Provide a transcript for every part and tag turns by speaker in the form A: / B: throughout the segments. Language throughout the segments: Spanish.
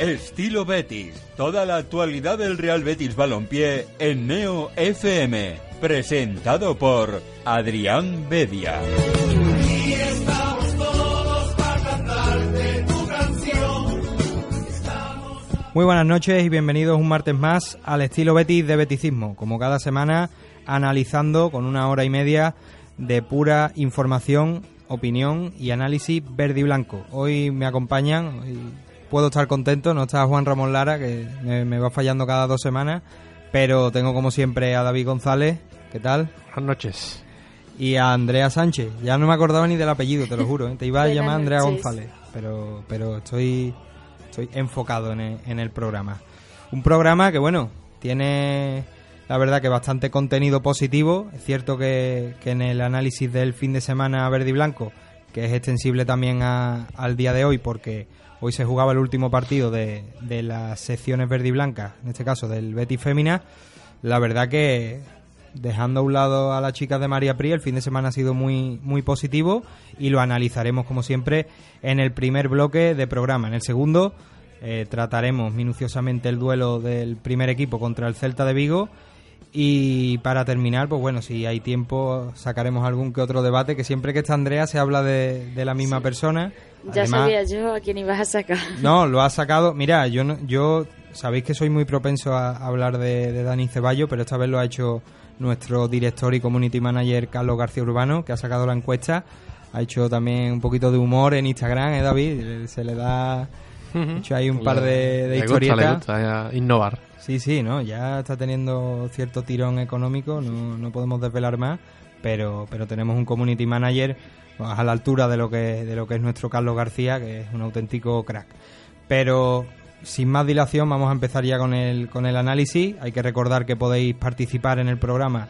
A: Estilo Betis. Toda la actualidad del Real Betis Balompié en Neo FM. Presentado por Adrián Bedia.
B: Muy buenas noches y bienvenidos un martes más al estilo Betis de Beticismo, como cada semana analizando con una hora y media de pura información, opinión y análisis verde y blanco. Hoy me acompañan, puedo estar contento, no está Juan Ramón Lara, que me, va fallando cada dos semanas, pero tengo como siempre a David González, ¿qué tal?
C: Buenas noches.
B: Y a Andrea Sánchez, ya no me acordaba ni del apellido, te lo juro, ¿eh? te iba a llamar Andrea González, pero, pero estoy estoy enfocado en el, programa. Un programa que, bueno, tiene la verdad que bastante contenido positivo. Es cierto que, en el análisis del fin de semana verde y blanco, que es extensible también al día de hoy, porque hoy se jugaba el último partido de, de las secciones verde y blanca, en este caso del Betis Fémina, la verdad que dejando a un lado a las chicas de María Pri, el fin de semana ha sido muy, muy positivo y lo analizaremos como siempre en el primer bloque de programa. En el segundo eh, trataremos minuciosamente el duelo del primer equipo contra el Celta de Vigo y para terminar, pues bueno, si hay tiempo sacaremos algún que otro debate, que siempre que está Andrea se habla de, la misma persona.
D: Ya sabía yo a quién ibas a sacar.
B: No, lo ha sacado. Mira, yo, yo sabéis que soy muy propenso a hablar de, de Dani Ceballo, pero esta vez lo ha hecho nuestro director y community manager Carlos García Urbano, que ha sacado la encuesta. Ha hecho también un poquito de humor en Instagram, ¿eh, David? Se le da... Hecho ahí un par de, de historietas.
C: Gusta, innovar.
B: Sí, sí, ¿no? Ya está teniendo cierto tirón económico, no, no podemos desvelar más, pero, pero tenemos un community manager pues, a la altura de lo que de lo que es nuestro Carlos García, que es un auténtico crack. Pero sin más dilación, vamos a empezar ya con el, con el análisis. Hay que recordar que podéis participar en el programa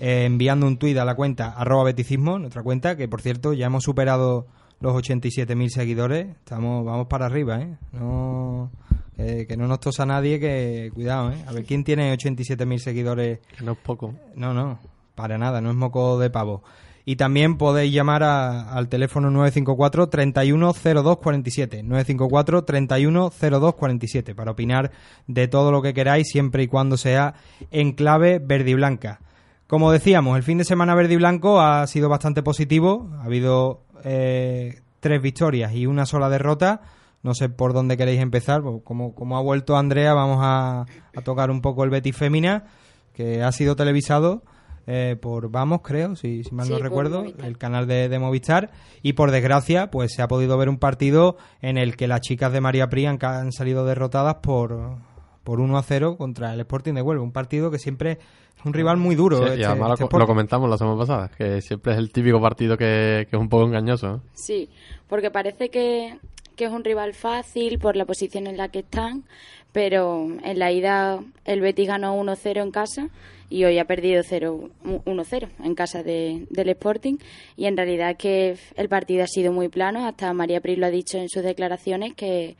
B: eh, enviando un tuit a la cuenta arroba beticismo, nuestra cuenta, que por cierto ya hemos superado los 87.000 seguidores. Estamos, vamos para arriba, ¿eh? No, que no nos tosa nadie, que cuidado, ¿eh? A ver, ¿quién tiene 87.000 seguidores?
C: Que no es poco.
B: No, no, para nada, no es moco de pavo. Y también podéis llamar al teléfono 954 310247. 954 310247 para opinar de todo lo que queráis, siempre y cuando sea en clave verde y blanca. Como decíamos, el fin de semana verde y blanco ha sido bastante positivo. Ha habido eh, tres victorias y una sola derrota. No sé por dónde queréis empezar. Como, como ha vuelto Andrea, vamos a, a tocar un poco el Betis Fémina, que ha sido televisado eh, por Vamos, creo, si, mal no recuerdo, el canal de, Movistar. Y por desgracia, pues se ha podido ver un partido en el que las chicas de María Pri han, salido derrotadas por, por 1 a 0 contra el Sporting de Huelva. Un partido que siempre es un rival muy duro.
C: y este, además este lo, comentamos la semana pasada, que siempre es el típico partido que, que es un poco engañoso.
D: Sí, porque parece que, que es un rival fácil por la posición en la que están, pero en la ida el Betis ganó 1-0 en casa y hoy ha perdido 1-0 en casa de, del Sporting. Y en realidad que el partido ha sido muy plano, hasta María Pris lo ha dicho en sus declaraciones que,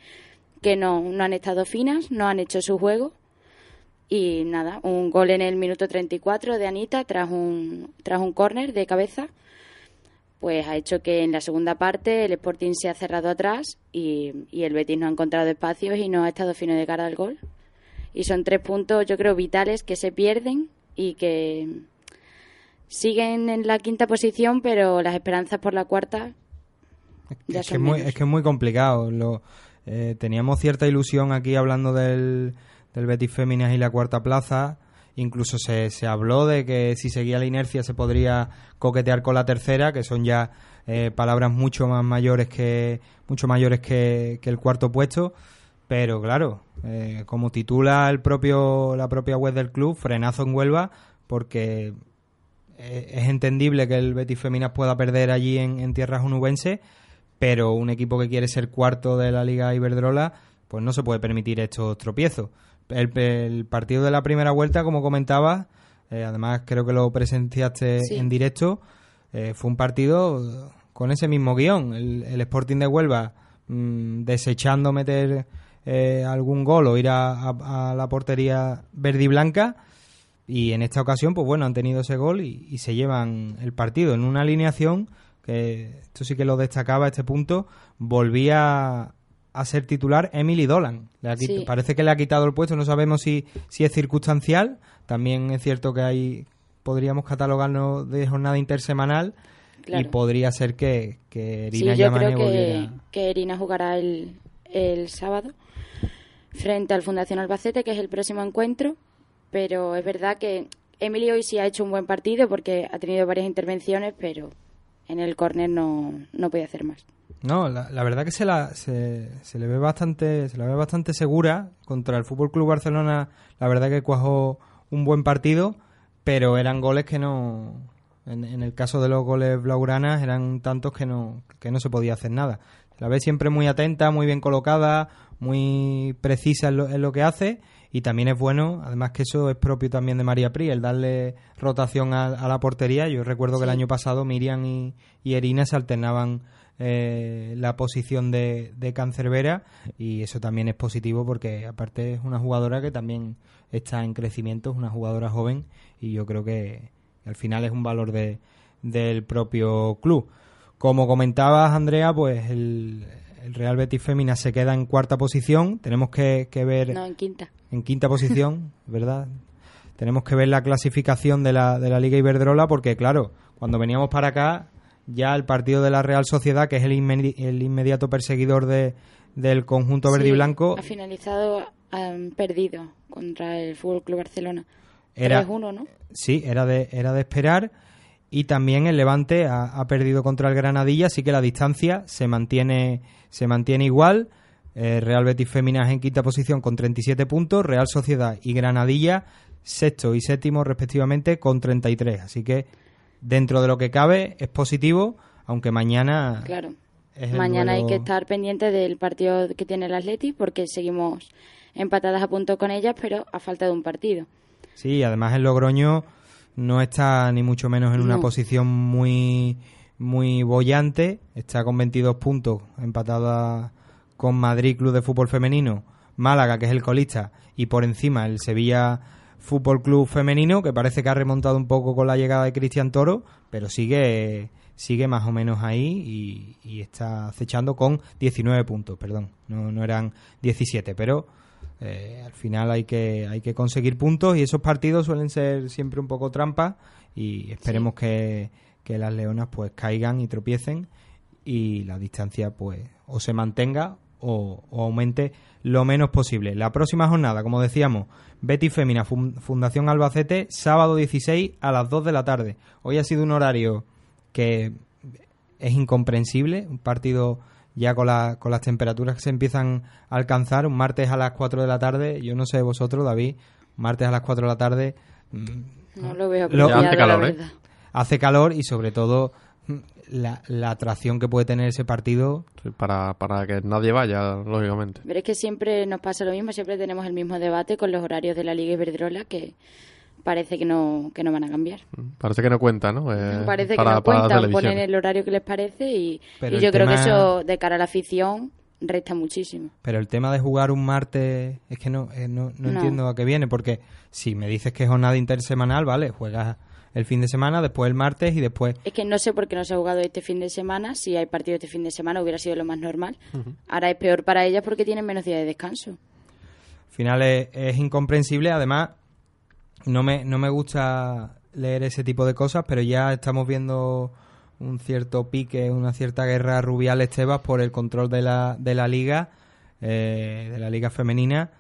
D: que no, no han estado finas, no han hecho su juego. Y nada, un gol en el minuto 34 de Anita tras un, tras un córner de cabeza pues ha hecho que en la segunda parte el Sporting se ha cerrado atrás y, y el Betis no ha encontrado espacios y no ha estado fino de cara al gol. Y son tres puntos, yo creo, vitales que se pierden y que siguen en la quinta posición, pero las esperanzas por la cuarta
B: ya es, que es, muy, es que es muy complicado. Lo, eh, teníamos cierta ilusión aquí hablando del, del Betis Féminas y la cuarta plaza. Incluso se, se habló de que si seguía la inercia se podría coquetear con la tercera, que son ya eh, palabras mucho más mayores que mucho mayores que, que el cuarto puesto. Pero claro, eh, como titula el propio, la propia web del club, frenazo en Huelva, porque eh, es entendible que el Betis Feminas pueda perder allí en, tierras unubenses, pero un equipo que quiere ser cuarto de la Liga Iberdrola, pues no se puede permitir estos tropiezos. El, partido de la primera vuelta, como comentaba, eh, además creo que lo presenciaste en directo, eh, fue un partido con ese mismo guion. El, Sporting de Huelva mm, desechando meter eh, algún gol o ir a, la portería verde y blanca. Y en esta ocasión, pues bueno, han tenido ese gol y, se llevan el partido en una alineación que esto sí que lo destacaba este punto, volvía a ser titular Emily Dolan. Parece que le ha quitado el puesto, no sabemos si, si es circunstancial. También es cierto que hay podríamos catalogarnos de jornada intersemanal y podría ser que, que Erina
D: sí, yo creo que, que Erina jugará el, el sábado frente al Fundación Albacete, que es el próximo encuentro, pero es verdad que Emily hoy sí ha hecho un buen partido porque ha tenido varias intervenciones, pero en el córner no, no puede hacer más.
B: No, la, verdad que se, la, se, le ve bastante se la ve bastante segura contra el Fútbol Club Barcelona. La verdad que cuajó un buen partido, pero eran goles que no en, el caso de los goles blaugranas eran tantos que no que no se podía hacer nada. La ve siempre muy atenta, muy bien colocada, muy precisa en lo, en lo que hace y también es bueno, además que eso es propio también de María Pri, el darle rotación a, la portería. Yo recuerdo que el año pasado Miriam y, y Erina se alternaban eh, la posición de, de Cancerbera y eso también es positivo porque aparte es una jugadora que también está en crecimiento, es una jugadora joven y yo creo que al final es un valor de, del propio club. Como comentabas, Andrea, pues el, el Real Betis Fémina se queda en cuarta posición. Tenemos que, ver.
D: No, en quinta.
B: En quinta posición, ¿verdad? Tenemos que ver la clasificación de la, de la Liga Iberdrola porque, claro, cuando veníamos para acá, ya el partido de la Real Sociedad, que es el, el inmediato perseguidor de, del conjunto verde y blanco.
D: Ha finalizado perdido contra el Fútbol Club Barcelona. Era 3-1, ¿no?
B: Sí, era de, era de esperar y también el Levante ha, perdido contra el Granadilla, así que la distancia se mantiene, se mantiene igual. Eh, Real Betis Féminas en quinta posición con 37 puntos, Real Sociedad y Granadilla sexto y séptimo respectivamente con 33. Así que dentro de lo que cabe es positivo, aunque mañana...
D: Claro. mañana hay que estar pendiente del partido que tiene el Atleti porque seguimos empatadas a punto con ellas, pero a falta de un partido.
B: Sí, además el Logroño no está ni mucho menos en una posición muy muy bollante, está con 22 puntos, empatada con Madrid Club de Fútbol Femenino, Málaga, que es el colista, y por encima el Sevilla Fútbol Club Femenino, que parece que ha remontado un poco con la llegada de Cristian Toro, pero sigue sigue más o menos ahí y, y está acechando con 19 puntos, perdón, no, no eran 17, pero eh, al final hay que, hay que conseguir puntos y esos partidos suelen ser siempre un poco trampa y esperemos que, las leonas pues caigan y tropiecen y la distancia pues o se mantenga o, aumente lo menos posible. La próxima jornada, como decíamos, Betty Fémina Fundación Albacete, sábado 16 a las 2 de la tarde. Hoy ha sido un horario que es incomprensible, un partido ya con, la, con las temperaturas que se empiezan a alcanzar, un martes a las 4 de la tarde, yo no sé vosotros, David, martes a las 4 de la tarde...
D: Mm, no lo veo,
C: hace calor, ¿eh?
B: Hace calor y sobre todo mm, la, la, atracción que puede tener ese partido.
C: para, para que nadie vaya, lógicamente.
D: Pero es que siempre nos pasa lo mismo, siempre tenemos el mismo debate con los horarios de la Liga Iberdrola que parece que no, que no van a cambiar.
C: Parece que no cuenta, ¿no?
D: Eh, parece que no cuentan, ponen el horario que les parece y, yo creo que eso de cara a la afición resta muchísimo.
B: Pero el tema de jugar un martes es que no, eh, no, no, entiendo a qué viene, porque si me dices que es jornada intersemanal, vale, juegas el fin de semana, después el martes y después...
D: Es que no sé por qué no se ha jugado este fin de semana, si hay partido este fin de semana hubiera sido lo más normal. Ahora es peor para ellas porque tienen menos días de descanso.
B: Al final es incomprensible, además no me, no me gusta leer ese tipo de cosas, pero ya estamos viendo un cierto pique, una cierta guerra rubial Estebas por el control de la, de la liga, eh, de la liga femenina,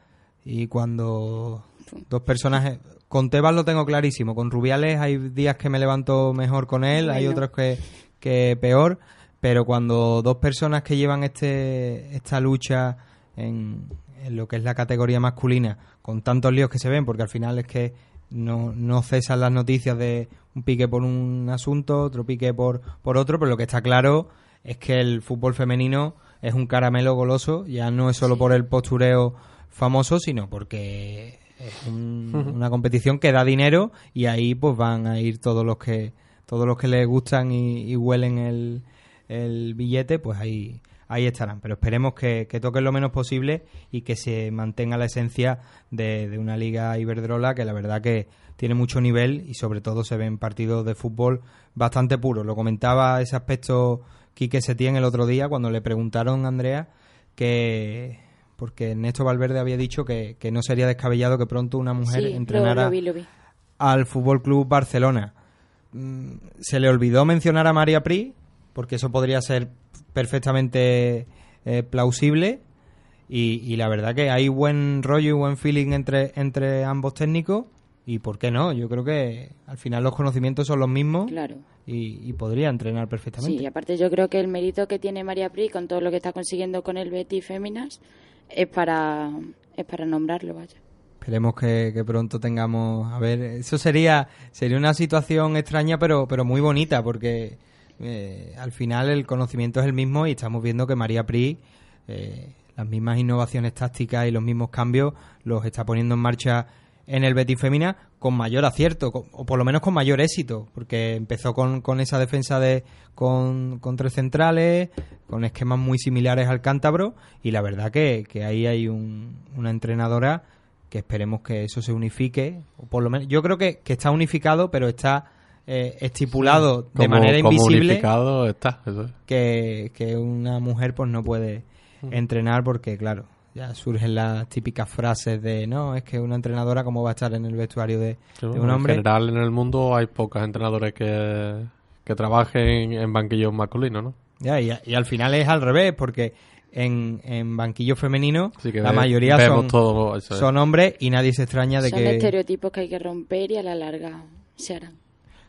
B: y cuando dos personas... Con Tebas lo tengo clarísimo, con Rubiales hay días que me levanto mejor con él, hay otros que, que peor, pero cuando dos personas que llevan este esta lucha en, en lo que es la categoría masculina, con tantos líos que se ven, porque al final es que no, no cesan las noticias de un pique por un asunto, otro pique por, por otro, pero lo que está claro es que el fútbol femenino es un caramelo goloso, ya no es solo por el postureo famoso, sino porque es una competición que da dinero y ahí pues van a ir todos los que todos los que les gustan y, huelen el, el, billete, pues ahí ahí estarán. Pero esperemos que, que, toquen lo menos posible y que se mantenga la esencia de, de una liga Iberdrola que la verdad que tiene mucho nivel y sobre todo se ven partidos de fútbol bastante puros. Lo comentaba ese aspecto Quique Setién el otro día cuando le preguntaron a Andrea que porque Néstor Valverde había dicho que, no sería descabellado que pronto una mujer entrenara al Fútbol Club Barcelona. Mm, se le olvidó mencionar a María Pri, porque eso podría ser perfectamente eh, plausible. Y, la verdad que hay buen rollo y buen feeling entre, entre ambos técnicos. Y por qué no, yo creo que al final los conocimientos son los mismos.
D: Claro.
B: Y, podría entrenar perfectamente.
D: Sí, y aparte yo creo que el mérito que tiene María Pri con todo lo que está consiguiendo con el Betty Féminas es para, es para nombrarlo, vaya.
B: Esperemos que, pronto tengamos, a ver, eso sería sería una situación extraña pero pero muy bonita porque eh, al final el conocimiento es el mismo y estamos viendo que María Pri eh, las mismas innovaciones tácticas y los mismos cambios los está poniendo en marcha en el Betis Femina con mayor acierto, o por lo menos con mayor éxito, porque empezó con, con esa defensa de con, tres centrales, con esquemas muy similares al cántabro, y la verdad que, que ahí hay una entrenadora que esperemos que eso se unifique, o por lo menos, yo creo que, que está unificado, pero está eh, estipulado de manera invisible
C: está,
B: Que, que una mujer pues no puede mm. entrenar porque claro ya surgen las típicas frases de no, es que una entrenadora cómo va a estar en el vestuario de, un hombre.
C: En general en el mundo hay pocas entrenadores que, que trabajen en banquillos masculinos, ¿no?
B: Ya, y, y, al final es al revés, porque en, en banquillo femenino la mayoría son, son hombres y nadie se extraña de que...
D: Son estereotipos que hay que romper y a la larga se harán.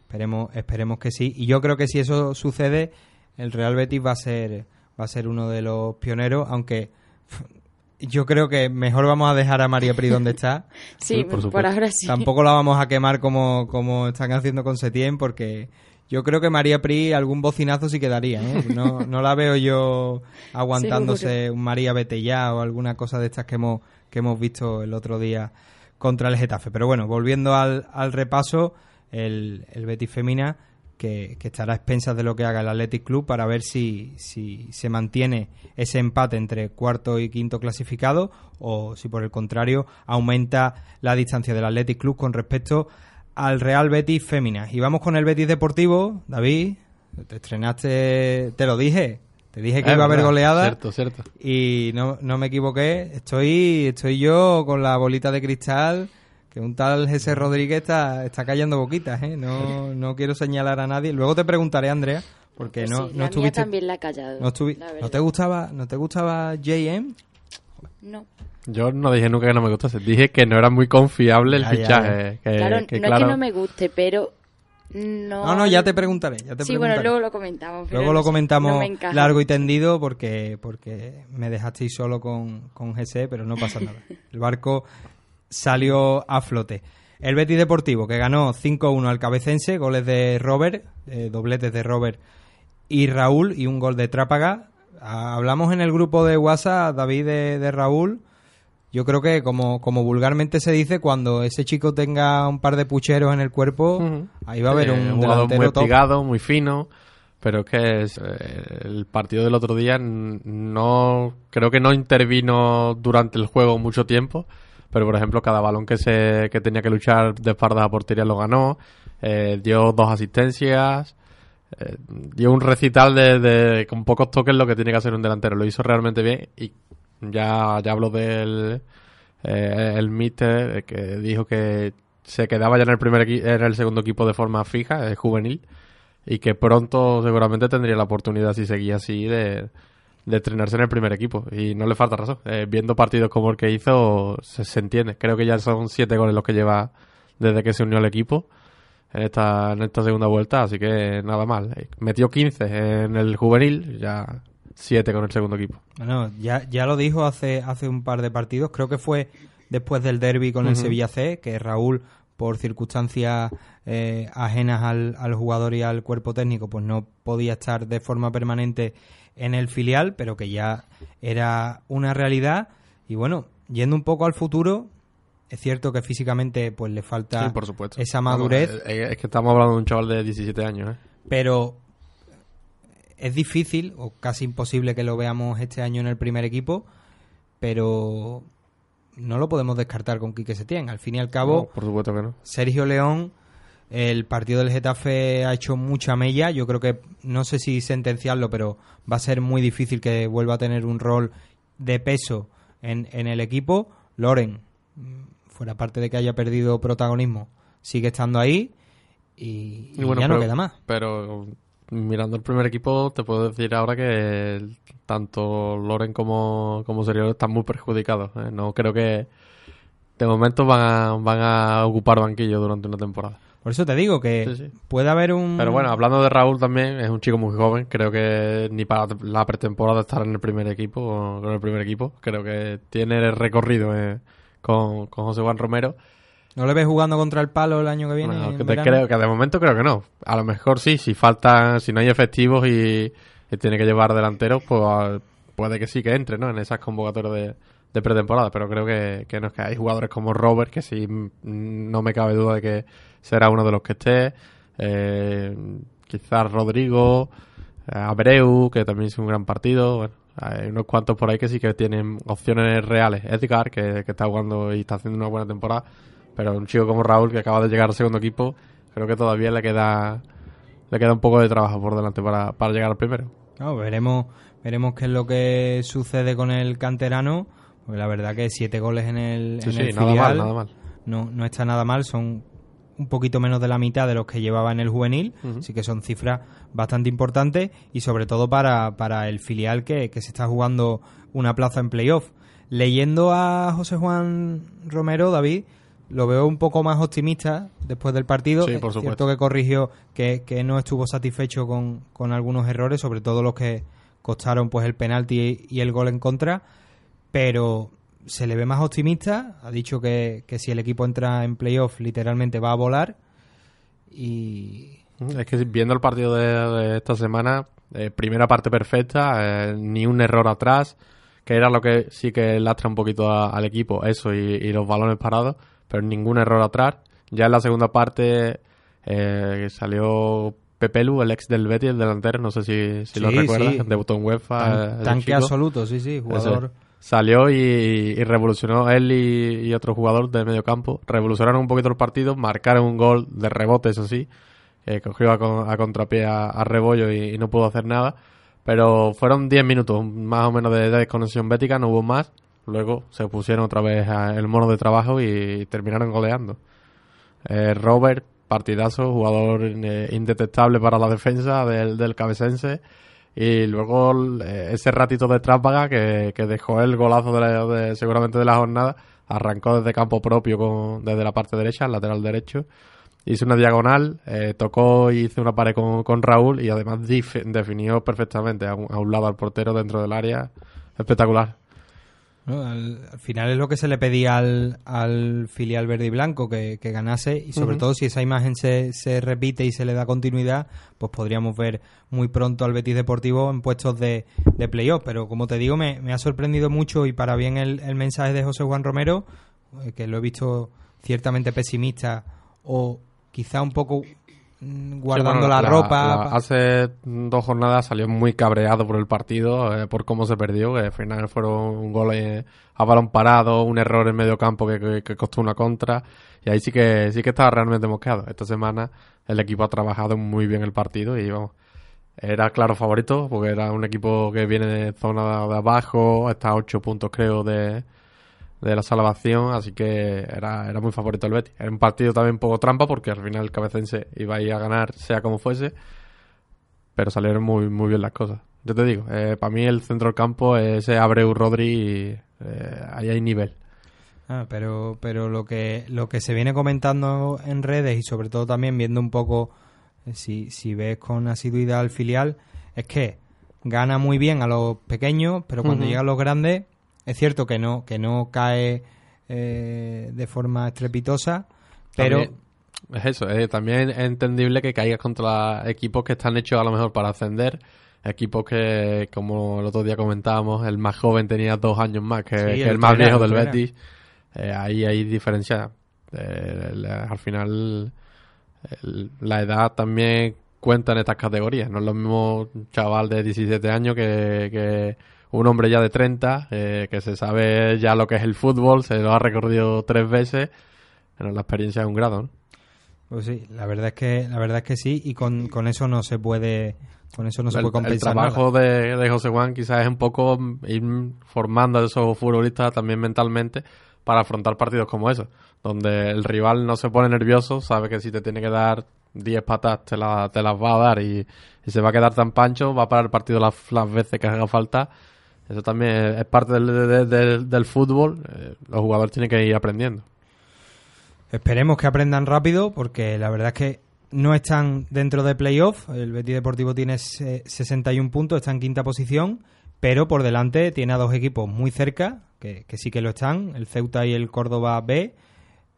B: Esperemos, esperemos que sí. Y yo creo que si eso sucede, el Real Betis va a ser, va a ser uno de los pioneros, aunque yo creo que mejor vamos a dejar a María Pri donde está.
D: sí, por, ahora sí.
B: Tampoco la vamos a quemar como, como están haciendo con Setién, porque yo creo que María Pri algún bocinazo sí quedaría. ¿eh? No, no la veo yo aguantándose un María Betellá o alguna cosa de estas que hemos, que hemos visto el otro día contra el Getafe. Pero bueno, volviendo al, al repaso, el, el Betis Femina que, estará a expensas de lo que haga el Athletic Club para ver si, si se mantiene ese empate entre cuarto y quinto clasificado o si por el contrario aumenta la distancia del Athletic Club con respecto al Real Betis Féminas. Y vamos con el Betis Deportivo, David, te estrenaste, te lo dije, te dije que iba a haber goleada.
C: Cierto, cierto.
B: Y no, no me equivoqué. Estoy, estoy yo con la bolita de cristal que un tal Jesse Rodríguez está, está cayendo boquitas, ¿eh? No, no quiero señalar a nadie. Luego te preguntaré, Andrea, porque pues no, no estuviste...
D: también la ha callado.
B: No, ¿No te gustaba, no te gustaba JM?
D: No.
C: Yo no dije nunca que no me gustase, dije que no era muy confiable el fichaje.
D: claro, no es que no me guste, pero no...
B: No, no, ya te preguntaré. Ya te
D: sí,
B: bueno,
D: luego lo comentamos.
B: Luego lo comentamos largo y tendido porque, porque me dejasteis solo con, con GC, pero no pasa nada. El barco salió a flote. El Betis Deportivo, que ganó 5-1 al Cabecense, goles de Robert, eh, dobletes de Robert y Raúl, y un gol de Trápaga. Ah, hablamos en el grupo de WhatsApp, David, de, Raúl. Yo creo que, como, como vulgarmente se dice, cuando ese chico tenga un par de pucheros en el cuerpo, ahí va a haber un,
C: jugador muy pegado, muy fino. Pero es que es, eh, el partido del otro día no creo que no intervino durante el juego mucho tiempo pero por ejemplo cada balón que se que tenía que luchar de espaldas a portería lo ganó, eh, dio dos asistencias, eh, dio un recital de, con pocos toques lo que tiene que hacer un delantero, lo hizo realmente bien y ya, ya hablo del eh, el míster que dijo que se quedaba ya en el primer en el segundo equipo de forma fija, juvenil, y que pronto seguramente tendría la oportunidad si seguía así de de entrenarse en el primer equipo. Y no le falta razón. Eh, viendo partidos como el que hizo, se, entiende. Creo que ya son siete goles los que lleva desde que se unió al equipo en esta, en esta segunda vuelta. Así que nada mal. Eh, metió 15 en el juvenil, ya siete con el segundo equipo.
B: Bueno, ya, ya lo dijo hace, hace un par de partidos. Creo que fue después del derby con el Sevilla C, que Raúl por circunstancias eh, ajenas al, al, jugador y al cuerpo técnico, pues no podía estar de forma permanente en el filial, pero que ya era una realidad. Y bueno, yendo un poco al futuro, es cierto que físicamente pues le falta
C: por supuesto.
B: esa madurez.
C: es que estamos hablando de un chaval de 17 años, ¿eh?
B: Pero es difícil o casi imposible que lo veamos este año en el primer equipo, pero no lo podemos descartar con Quique Setién. Al fin y al cabo,
C: por supuesto que no.
B: Sergio León, el partido del Getafe ha hecho mucha mella. Yo creo que, no sé si sentenciarlo, pero va a ser muy difícil que vuelva a tener un rol de peso en, en el equipo. Loren, fuera parte de que haya perdido protagonismo, sigue estando ahí y, ya no queda más.
C: Pero mirando el primer equipo, te puedo decir ahora que tanto Loren como, como Sergio están muy perjudicados. ¿eh? No creo que de momento van a, van a ocupar banquillo durante una temporada.
B: Por eso te digo que puede haber un...
C: Pero bueno, hablando de Raúl también, es un chico muy joven. Creo que ni para la pretemporada estar en el primer equipo, con el primer equipo. Creo que tiene el recorrido eh, con, con José Juan Romero.
B: ¿No le ves jugando contra el palo el año que viene?
C: creo que de momento creo que no. A lo mejor sí, si faltan, si no hay efectivos y, tiene que llevar delanteros, pues puede que sí que entre, ¿no? En esas convocatorias de, pretemporada. Pero creo que, que no es que hay jugadores como Robert, que sí no me cabe duda de que será uno de los que esté. Eh, quizás Rodrigo, eh, Abreu, que también es un gran partido. Bueno, hay unos cuantos por ahí que sí que tienen opciones reales. Edgar, que, que está jugando y está haciendo una buena temporada pero un chico como Raúl, que acaba de llegar al segundo equipo, creo que todavía le queda le queda un poco de trabajo por delante para, llegar al primero.
B: veremos, veremos qué es lo que sucede con el canterano. Porque la verdad que siete goles en el,
C: sí, sí, nada mal, nada mal.
B: No, no está nada mal, son un poquito menos de la mitad de los que llevaba en el juvenil, así que son cifras bastante importantes y sobre todo para, para el filial que, que se está jugando una plaza en playoff. Leyendo a José Juan Romero, David, lo veo un poco más optimista después del partido.
C: Sí, por
B: es cierto que corrigió que, no estuvo satisfecho con, algunos errores, sobre todo los que costaron pues el penalti y el gol en contra, pero se le ve más optimista. Ha dicho que, si el equipo entra en playoff literalmente va a volar y...
C: Es que viendo el partido de, esta semana, eh, primera parte perfecta, eh, ni un error atrás, que era lo que sí que lastra un poquito al equipo, eso y los balones parados pero ningún error atrás. Ya en la segunda parte eh, salió Pepelu, el ex del Betis, el delantero, no sé si, si lo recuerdas, debutó en UEFA.
B: tanque absoluto, sí, sí, jugador.
C: Salió y, revolucionó él y, otro jugador de medio campo. Revolucionaron un poquito el partido, marcaron un gol de rebote, eso sí. cogió a, contrapié a, Rebollo y, no pudo hacer nada. Pero fueron 10 minutos más o menos de desconexión bética, no hubo más. Luego se pusieron otra vez el mono de trabajo y terminaron goleando. Eh, Robert, partidazo, jugador eh, indetectable para la defensa del, del cabecense. Y luego eh, ese ratito de trápaga que, dejó el golazo de, seguramente de la jornada, arrancó desde campo propio con, desde la parte derecha, el lateral derecho. Hizo una diagonal, tocó y hizo una pared con, con Raúl y además definió perfectamente a un lado al portero dentro del área. Espectacular.
B: Al, final es lo que se le pedía al, al filial verde y blanco, que, ganase y sobre todo si esa imagen se, se, repite y se le da continuidad, pues podríamos ver muy pronto al Betis Deportivo en puestos de, de playoff. Pero como te digo, me, ha sorprendido mucho y para bien el, el mensaje de José Juan Romero, eh, que lo he visto ciertamente pesimista o quizá un poco Mm, guardando la, ropa.
C: hace dos jornadas salió muy cabreado por el partido, eh, por cómo se perdió, que al final fueron un gol eh, a balón parado, un error en medio campo que, costó una contra, y ahí sí que sí que estaba realmente mosqueado. Esta semana el equipo ha trabajado muy bien el partido y vamos, era claro favorito, porque era un equipo que viene de zona de abajo, está a ocho puntos creo de, de la salvación, así que era, era muy favorito el Betis. Era un partido también un poco trampa porque al final el cabecense iba a ir a ganar sea como fuese, pero salieron muy, muy bien las cosas. Yo te digo, eh, para mí el centro del campo es Abreu Rodri y eh, ahí hay nivel.
B: Ah, pero pero lo que lo que se viene comentando en redes y sobre todo también viendo un poco eh, si, si ves con asiduidad al filial es que gana muy bien a los pequeños, pero cuando llegan los grandes es cierto que no, que no cae eh, de forma estrepitosa, Pero...
C: es eso, eh, también es entendible que caigas contra equipos que están hechos a lo mejor para ascender, equipos que, como el otro día comentábamos, el más joven tenía dos años más que, el, más viejo del Betis. Eh, ahí hay diferencia. Eh, al final, la edad también cuenta en estas categorías. No es lo mismo un chaval de 17 años que, un hombre ya de 30, eh, que se sabe ya lo que es el fútbol, se lo ha recorrido tres veces. Pero la experiencia es un grado,
B: Pues sí, la verdad es que la verdad es que sí y con, con eso no se puede con eso no se puede compensar.
C: El trabajo De, de, José Juan quizás es un poco ir formando a esos futbolistas también mentalmente para afrontar partidos como esos, donde el rival no se pone nervioso, sabe que si te tiene que dar 10 patas te, la, te, las va a dar y, se va a quedar tan pancho, va a parar el partido las, veces que haga falta. Eso también es parte del, del, fútbol. Eh, los jugadores tienen que ir aprendiendo.
B: Esperemos que aprendan rápido porque la verdad es que no están dentro de playoff. El Betis Deportivo tiene 61 puntos, está en quinta posición, pero por delante tiene a dos equipos muy cerca, que, que sí que lo están, el Ceuta y el Córdoba B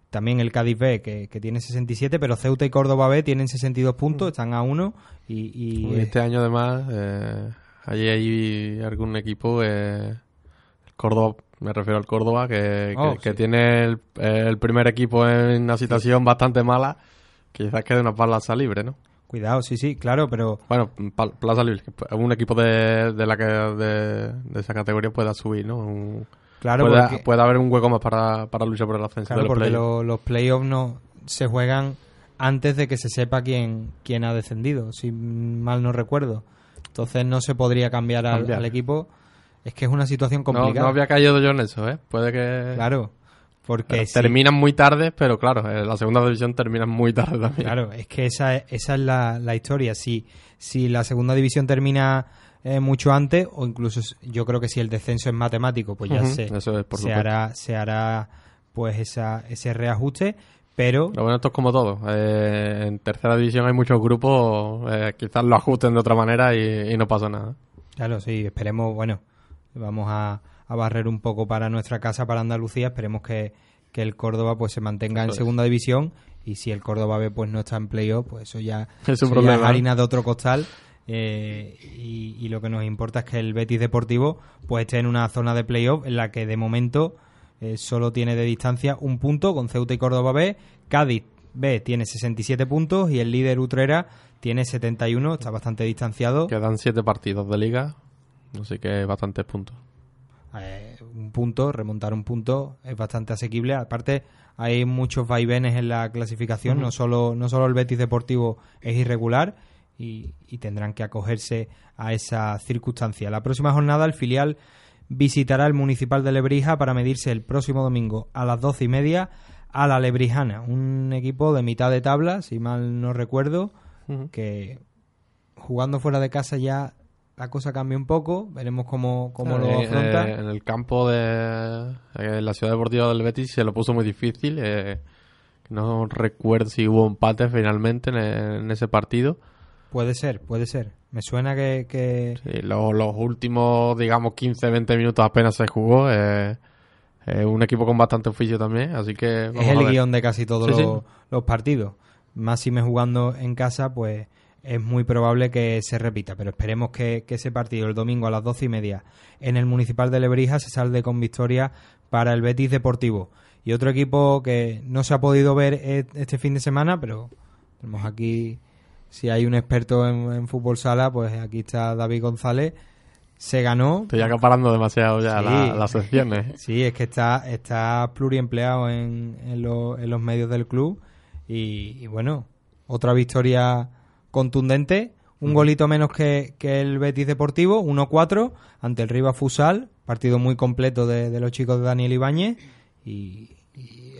B: también el Cádiz B, que, tiene 67, pero Ceuta y Córdoba B tienen 62 puntos, mm. están a uno. Y,
C: este año, además, eh, allí hay algún equipo, eh, Córdoba, me refiero al Córdoba, que, oh, tiene el, primer equipo en una situación bastante mala, quizás quede una plaza libre, ¿no?
B: Cuidado, sí, sí, claro, pero...
C: Bueno, plaza libre, un equipo de, de la que de, esa categoría pueda subir, ¿no? Un, Claro, puede, haber un hueco más para, para luchar por el ascenso.
B: Claro, porque los playoffs no se juegan antes de que se sepa quién, quién ha descendido, si mal no recuerdo. Entonces no se podría cambiar al, equipo. Es que es una situación complicada.
C: No, había caído yo en eso, ¿eh? Puede que...
B: Claro, porque...
C: Terminan muy tarde, pero claro, la segunda división termina muy tarde también.
B: Claro, es que esa, esa es la, la historia. Si, si la segunda división termina eh, mucho antes o incluso yo creo que si el descenso es matemático pues ya se, se hará se hará pues esa, ese reajuste pero
C: lo bueno esto es como todo. Eh, en tercera división hay muchos grupos eh, quizás lo ajusten de otra manera y, no pasa nada.
B: Claro sí esperemos bueno vamos a, barrer un poco para nuestra casa para Andalucía. Esperemos que, el Córdoba pues se mantenga en segunda división. Y si el Córdoba B pues no está en playoff pues eso ya es, un problema. harina de otro costal. Eh, y, lo que nos importa es que el Betis Deportivo pues esté en una zona de playoff en la que de momento eh, solo tiene de distancia un punto con Ceuta y Córdoba B. Cádiz B tiene 67 puntos y el líder Utrera tiene 71, está bastante distanciado.
C: Quedan 7 partidos de liga, así que bastantes puntos.
B: Eh, un punto, remontar un punto es bastante asequible. Aparte, hay muchos vaivenes en la clasificación, no, solo, no solo el Betis Deportivo es irregular, y, tendrán que acogerse a esa circunstancia. La próxima jornada el filial visitará el Municipal de Lebrija para medirse el próximo domingo a las doce y media a la Lebrijana, un equipo de mitad de tabla, si mal no recuerdo, que jugando fuera de casa ya la cosa cambia un poco, veremos cómo, cómo lo eh, afronta.
C: Eh, en el campo de la ciudad deportiva del Betis se lo puso muy difícil. Eh, no recuerdo si hubo empate finalmente en ese partido
B: Puede ser, puede ser. Me suena que...
C: Sí, los, últimos, digamos, 15, 20 minutos apenas se jugó. Eh, un equipo con bastante oficio también, así que...
B: es el guion de casi todos los, partidos. Más si me jugando en casa, pues es muy probable que se repita, pero esperemos que, ese partido el domingo a las doce y media en el Municipal de Lebrija se salde con victoria para el Betis Deportivo. Y otro equipo que no se ha podido ver e, este fin de semana, pero tenemos aquí si hay un experto en, fútbol sala, pues aquí está David González. Se ganó.
C: Estoy acaparando demasiado ya las secciones.
B: Sí, es que está, está pluriempleado en, en, los medios del club. Y, bueno, otra victoria contundente. Un golito menos que, el Betis Deportivo, 1-4, ante el Riva Fusal. Partido muy completo de, los chicos de Daniel Ibáñez. y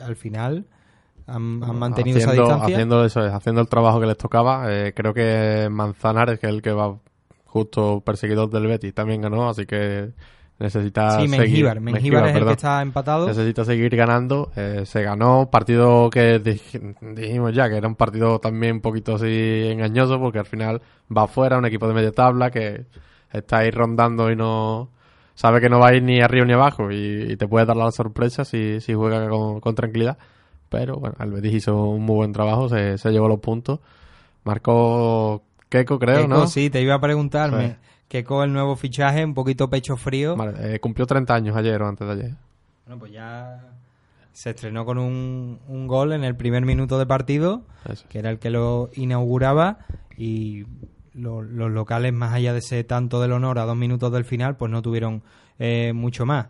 B: al final han, mantenido
C: esa
B: distancia.
C: Haciendo, eso, haciendo el trabajo que les tocaba. Eh, creo que Manzanares, que es el que va justo perseguidor del Betis, también ganó, así que necesita
B: sí, seguir. Mengíbar, es el que está empatado.
C: Necesita seguir ganando. Eh, se ganó partido que dijimos ya que era un partido también un poquito así engañoso porque al final va afuera, un equipo de media tabla que está ahí rondando y no sabe que no va a ir ni arriba ni abajo y, te puede dar la sorpresa si, si juega con tranquilidad pero bueno, el Betis hizo un muy buen trabajo, se, se llevó los puntos. Marcó Keco, creo,
B: Keco,
C: ¿no?
B: sí, te iba a preguntarme.
C: Sí.
B: Keco, el nuevo fichaje, un poquito pecho frío.
C: Vale, eh, cumplió 30 años ayer o antes de ayer.
B: Bueno, pues ya se estrenó con un, un gol en el primer minuto de partido,
C: Eso.
B: que era el que lo inauguraba, y lo- los locales, más allá de ese tanto del honor a dos minutos del final, pues no tuvieron eh, mucho más.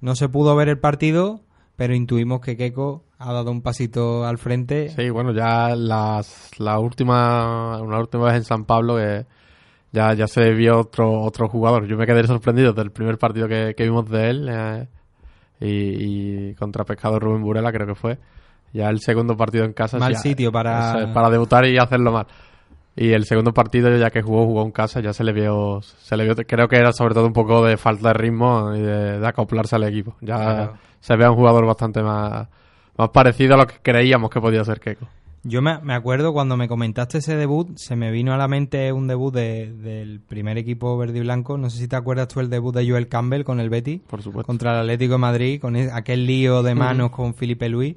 B: No se pudo ver el partido, pero intuimos que Keco ha dado un pasito al frente.
C: Sí, bueno, ya las, la última, una última vez en San Pablo que ya, ya se vio otro, otro jugador. Yo me quedé sorprendido del primer partido que, que vimos de él eh, y, y contra Pescado Rubén Burela creo que fue. Ya el segundo partido en casa.
B: Mal
C: ya-
B: sitio para-
C: es, para debutar y hacerlo mal. Y el segundo partido, ya que jugó, jugó en casa, ya se le vio, se le vio, creo que era sobre todo un poco de falta de ritmo y de, de acoplarse al equipo. Ya
B: Claro.
C: se ve a un jugador bastante más, más parecido a lo que creíamos que podía ser Keiko.
B: Yo me, me acuerdo cuando me comentaste ese debut, se me vino a la mente un debut de- del primer equipo verde y blanco. No sé si te acuerdas tú el debut de Joel Campbell con el.
C: Por supuesto.
B: contra el Atlético de Madrid, con e- aquel lío de manos con Felipe Luis.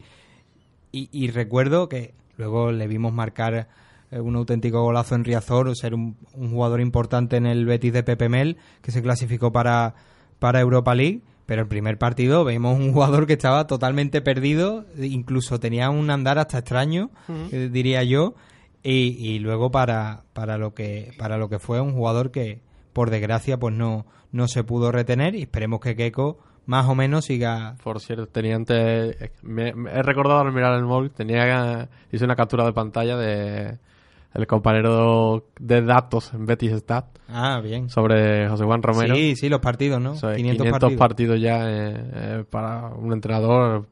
B: Y, y recuerdo que luego le vimos marcar eh, un auténtico golazo en Riazor, o ser un, un jugador importante en el Betis de Pepe Mel, que se clasificó para, para Europa League. Pero el primer partido vimos un jugador que estaba totalmente perdido, incluso tenía un andar hasta extraño, eh, diría yo. Y, y luego para, para lo que para lo que fue un jugador que por desgracia pues no no se pudo retener y esperemos que Keco más o menos siga
C: Por cierto, tenía antes. Me, me he recordado al mirar el móvil, tenía. Hice una captura de pantalla de. El compañero de datos en Betis Stat
B: ah bien
C: sobre José Juan Romero.
B: sí sí los partidos no
C: Eso es,
B: 500,
C: 500
B: partidos,
C: partidos, ya eh, eh, para un entrenador.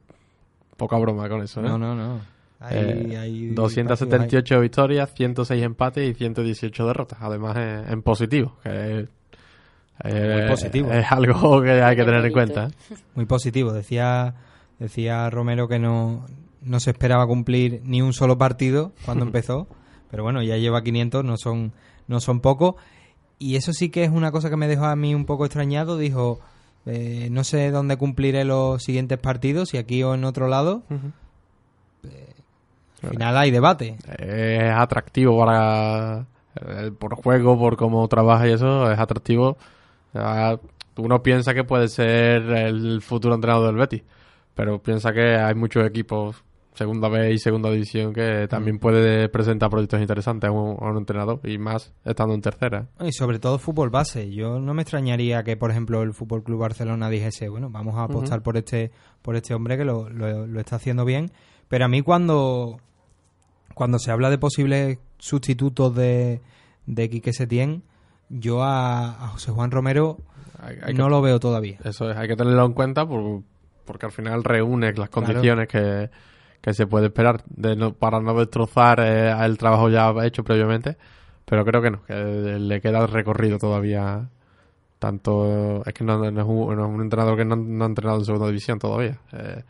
C: Poca broma con eso, ¿eh?
B: no no no Hay-
C: Eh,
B: hay
C: 278 victorias, 106 empates y 118 derrotas. Además, en positivo. Que
B: Muy positivo.
C: Es algo que hay que tener en cuenta.
B: muy positivo decía decía Romero que no no se esperaba cumplir ni un solo partido cuando empezó pero bueno ya lleva 500 no son no son pocos. Y eso sí que es una cosa que me dejó a mí un poco extrañado. Dijo eh, no sé dónde cumpliré los siguientes partidos si aquí o en otro lado. Al final hay debate.
C: Es atractivo para eh, por juego, por cómo trabaja y eso, es atractivo. Uno piensa que puede ser el futuro entrenador del Betis, pero piensa que hay muchos equipos segunda B y segunda división que también puede presentar proyectos interesantes a un, a un entrenador y más estando en tercera.
B: Y sobre todo fútbol base. Yo no me extrañaría que, por ejemplo, el Fútbol Club Barcelona dijese, bueno, vamos a apostar por este por este hombre que lo, lo- lo está haciendo bien. Pero a mí cuando cuando se habla de posibles sustitutos de, de Quique Setién, yo a, a José Juan Romero
C: Hay- hay
B: no
C: que-
B: lo veo todavía.
C: Eso es, hay que tenerlo en cuenta por- porque al final reúne las condiciones que, que se puede esperar de no, para no destrozar eh, el trabajo ya hecho previamente. Pero creo que no, que le queda recorrido todavía. Tanto es que no, no es, un, no es un entrenador que no, ha entrenado en segunda división todavía. Eh,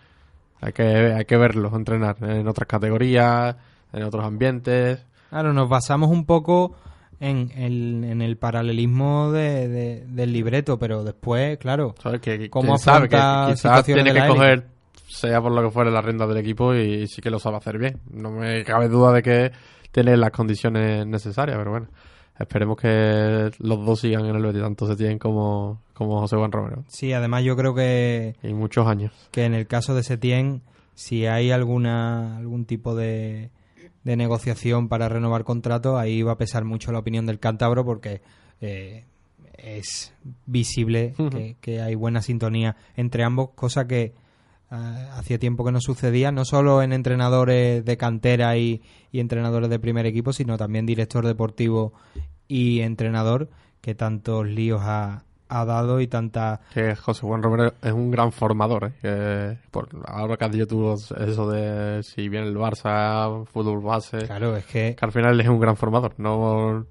C: hay que hay que verlo entrenar en otras categorías, en otros ambientes.
B: Claro, nos basamos un poco en, el- en el paralelismo de- de- del libreto, pero después, claro,
C: ¿Sabes? Que, que-
B: ¿Cómo
C: quién sabe que quizás tiene que coger, sea por lo que fuera, la rienda del equipo y, sí que lo sabe hacer bien. No me cabe duda de que tiene las condiciones necesarias, pero bueno, esperemos que los dos sigan en el Betis, tanto Setién como, como José Juan Romero.
B: sí, además yo creo que
C: Y muchos años.
B: que en el caso de Setién, si hay alguna algún tipo de, de negociación para renovar contrato, ahí va a pesar mucho la opinión del cántabro porque eh, es visible que, que hay buena sintonía entre ambos, cosa que hacía tiempo que no sucedía, no solo en entrenadores de cantera y, y entrenadores de primer equipo, sino también director deportivo y entrenador, que tantos líos ha, ha dado y tanta
C: Que José Juan Romero es un gran formador. ¿eh? Por, ahora que has dicho tú eso de si viene el Barça, fútbol base.
B: Claro, es que
C: que al final es un gran formador. No,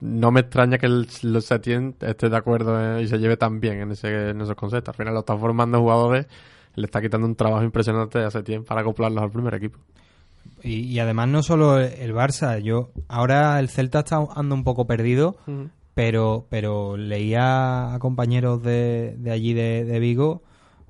C: no me extraña que el, el Setién esté de acuerdo eh, y se lleve tan bien en, ese, en esos conceptos. Al final lo está formando jugadores, le está quitando un trabajo impresionante a Setién para acoplarlos al primer equipo.
B: Y, y además no solo el Barça, yo ahora el Celta está anda un poco perdido, pero pero leía a compañeros de, de allí de, de Vigo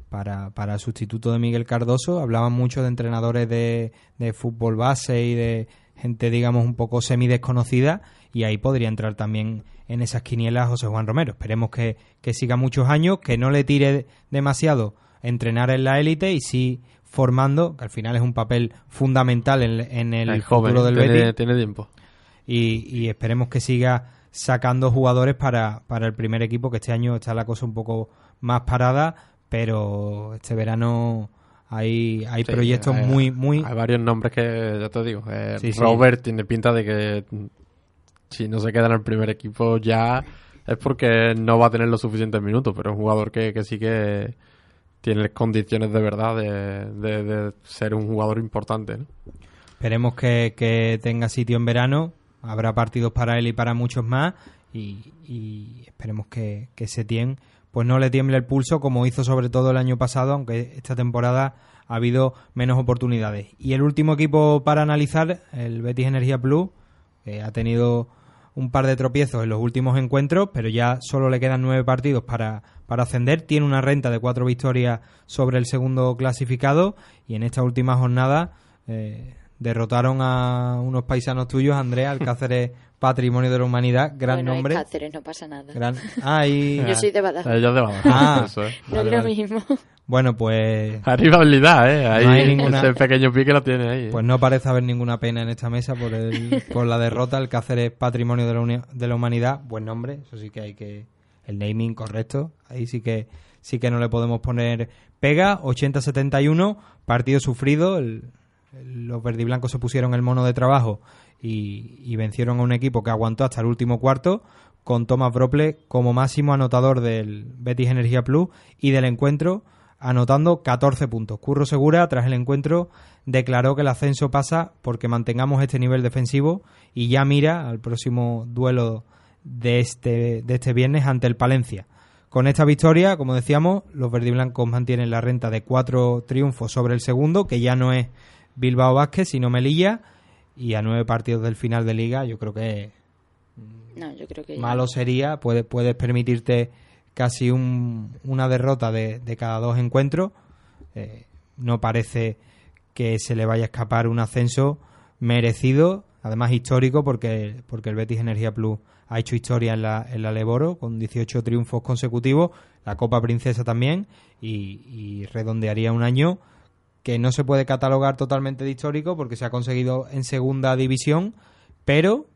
B: para, para sustituto de Miguel Cardoso. Hablaban mucho de entrenadores de, de fútbol base y de gente, digamos, un poco semi desconocida y ahí podría entrar también en esas quinielas José Juan Romero. Esperemos que, que siga muchos años, que no le tire demasiado entrenar en la élite y sí formando, que al final es un papel fundamental en, el futuro del
C: tiene, Tiene tiempo.
B: Y, y, esperemos que siga sacando jugadores para, para el primer equipo, que este año está la cosa un poco más parada, pero este verano hay, hay proyectos muy, muy...
C: Hay varios nombres que, ya te digo, eh, Robert tiene pinta de que si no se queda en el primer equipo ya es porque no va a tener los suficientes minutos, pero es un jugador que, que sí que tiene condiciones de verdad de, ser un jugador importante.
B: Esperemos que, tenga sitio en verano, habrá partidos para él y para muchos más y, esperemos que, que Setien pues no le tiemble el pulso como hizo sobre todo el año pasado, aunque esta temporada ha habido menos oportunidades. Y el último equipo para analizar, el Betis Energía Plus, que ha tenido un par de tropiezos en los últimos encuentros, pero ya solo le quedan nueve partidos para, para ascender. Tiene una renta de cuatro victorias sobre el segundo clasificado y en esta última jornada eh, derrotaron a unos paisanos tuyos, Andrea Alcáceres Patrimonio de la Humanidad, gran
D: bueno,
B: nombre.
D: Cáceres, no pasa nada.
B: Gran... Ah,
D: Yo soy de Badajoz.
C: Yo de Badajoz.
B: Ah,
C: eso es.
D: No es lo mismo.
B: Bueno, pues...
C: Rivabilidad, ¿eh? Ahí, no hay ninguna... Ese pequeño pique lo tiene ahí. ¿eh?
B: Pues no parece haber ninguna pena en esta mesa por, el, por la derrota. El Cáceres Patrimonio de la, de la Humanidad, buen nombre, eso sí que hay que... El naming correcto, ahí sí que sí que no le podemos poner pega. 80-71, partido sufrido. El, los verdiblancos se pusieron el mono de trabajo y, vencieron a un equipo que aguantó hasta el último cuarto con Thomas Brople como máximo anotador del Betis Energía Plus y del encuentro anotando 14 puntos. Curro Segura, tras el encuentro, declaró que el ascenso pasa porque mantengamos este nivel defensivo y ya mira al próximo duelo de este, de este viernes ante el Palencia. Con esta victoria, como decíamos, los verdiblancos mantienen la renta de cuatro triunfos sobre el segundo, que ya no es Bilbao Vázquez, sino Melilla, y a nueve partidos del final de liga, yo creo que,
D: no, yo creo que
B: malo sería. Puedes, puedes permitirte casi una derrota de, cada dos encuentros. Eh, no parece que se le vaya a escapar un ascenso merecido, además histórico, porque, porque el Betis Energía Plus ha hecho historia en la, en la Leboro con 18 triunfos consecutivos, la Copa Princesa también, y, y redondearía un año que no se puede catalogar totalmente de histórico porque se ha conseguido en segunda división, pero...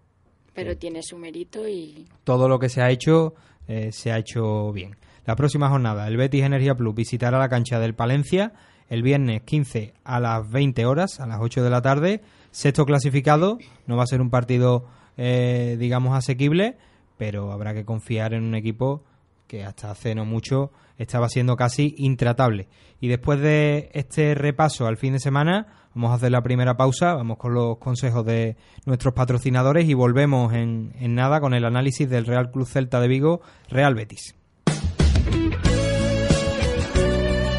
D: Pero tiene su mérito y...
B: Todo lo que se ha hecho, eh, se ha hecho bien. La próxima jornada, el Betis Energía Plus visitará la cancha del Palencia el viernes 15 a las 20 horas, a las 8 de la tarde. Sexto clasificado, no va a ser un partido, eh, digamos, asequible, pero habrá que confiar en un equipo que hasta hace no mucho estaba siendo casi intratable. Y después de este repaso al fin de semana, vamos a hacer la primera pausa, vamos con los consejos de nuestros patrocinadores y volvemos en, nada con el análisis del Real Club Celta de Vigo, Real Betis.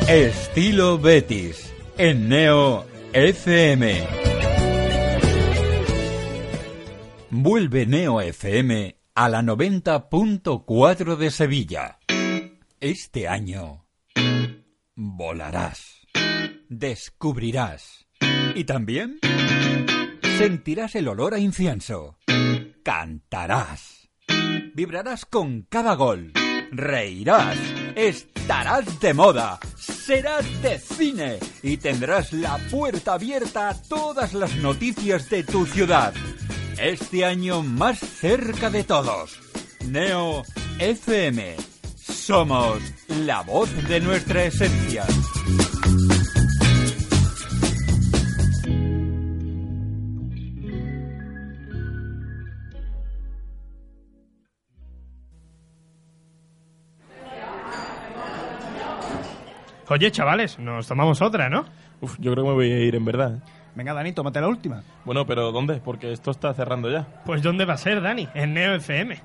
A: Estilo Betis, en Neo FM. Vuelve Neo FM a la 90.4 de Sevilla. Este año volarás, descubrirás y también sentirás el olor a incienso. Cantarás, vibrarás con cada gol, reirás, estarás de moda, serás de cine y tendrás la puerta abierta a todas las noticias de tu ciudad. Este año más cerca de todos. Neo FM somos la voz de nuestra esencia.
E: Oye, chavales, nos tomamos otra, ¿no?
F: Uf, yo creo que me voy a ir en verdad. ¿eh?
G: Venga, Dani, tómate la última.
F: Bueno, pero ¿dónde? Porque esto está cerrando ya.
E: Pues ¿dónde va a ser, Dani? En Neo FM.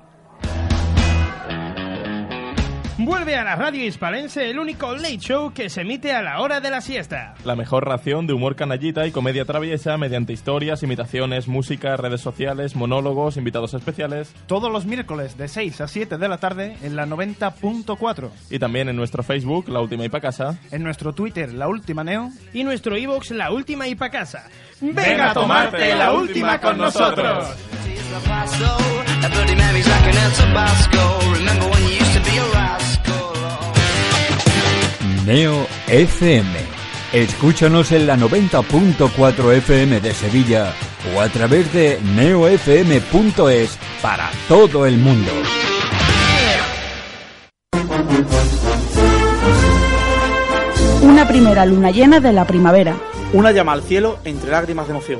E: Vuelve a la radio hispalense el único late show que se emite a la hora de la siesta.
F: La mejor ración de humor canallita y comedia traviesa mediante historias, imitaciones, música, redes sociales, monólogos, invitados especiales.
G: Todos los miércoles de 6 a 7 de la tarde en la 90.4.
F: Y también en nuestro Facebook, La Última y Pa' Casa.
G: En nuestro Twitter, La Última Neo.
E: Y nuestro iVoox, La Última y Pa' Casa.
F: ¡Ven a tomarte la última con nosotros!
A: Neo FM. Escúchanos en la 90.4 FM de Sevilla o a través de neofm.es para todo el mundo.
H: Una primera luna llena de la primavera.
I: Una llama al cielo entre lágrimas de emoción.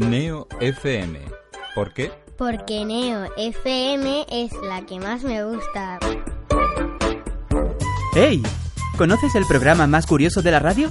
A: Neo FM. ¿Por qué?
J: Porque Neo FM es la que más me gusta.
K: ¡Hey! ¿Conoces el programa más curioso de la radio?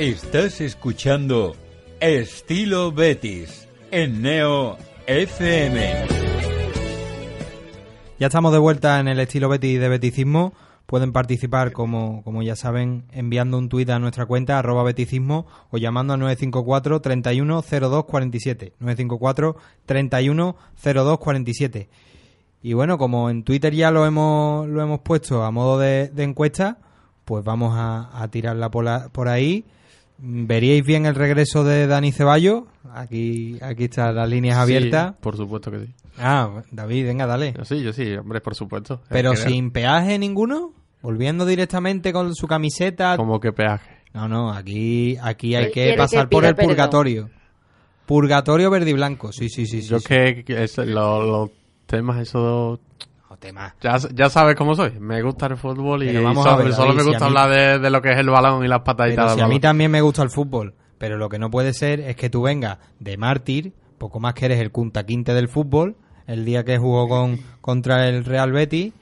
A: Estás escuchando Estilo Betis en Neo FM.
B: Ya estamos de vuelta en el estilo Betis de Beticismo. Pueden participar, como, como ya saben, enviando un tuit a nuestra cuenta, arroba beticismo, o llamando al 954 31 02 47. 954 31 02 47. Y bueno, como en Twitter ya lo hemos, lo hemos puesto a modo de, encuesta, pues vamos a, tirarla por, la- por ahí. ¿Veríais bien el regreso de Dani Ceballos? Aquí, aquí están las líneas
C: Sí,
B: abiertas.
C: por supuesto que sí.
B: Ah, David, venga, dale.
C: Yo sí, yo sí, hombre, por supuesto.
B: Pero sin peaje ninguno, volviendo directamente con su camiseta.
C: Como que peaje.
B: No, no, aquí, aquí hay que pasar
C: que
B: por el
C: perdón.
B: purgatorio. Purgatorio verde y blanco, sí, sí, sí. sí,
C: Yo
B: sí.
C: que, que es- lo- los temas esos...
B: temas.
C: Ya, ya sabes cómo soy. Me gusta el fútbol y
B: vamos
C: solo,
B: a ver,
C: solo
B: David,
C: me
B: si
C: gusta
B: mí-
C: hablar de, de lo que es el balón y las pataditas
B: si a mí también me gusta el fútbol, pero lo que no puede ser es que tú vengas de mártir, poco más que eres el Kunta Quinte del fútbol, el día que jugó con, contra el Real Betis,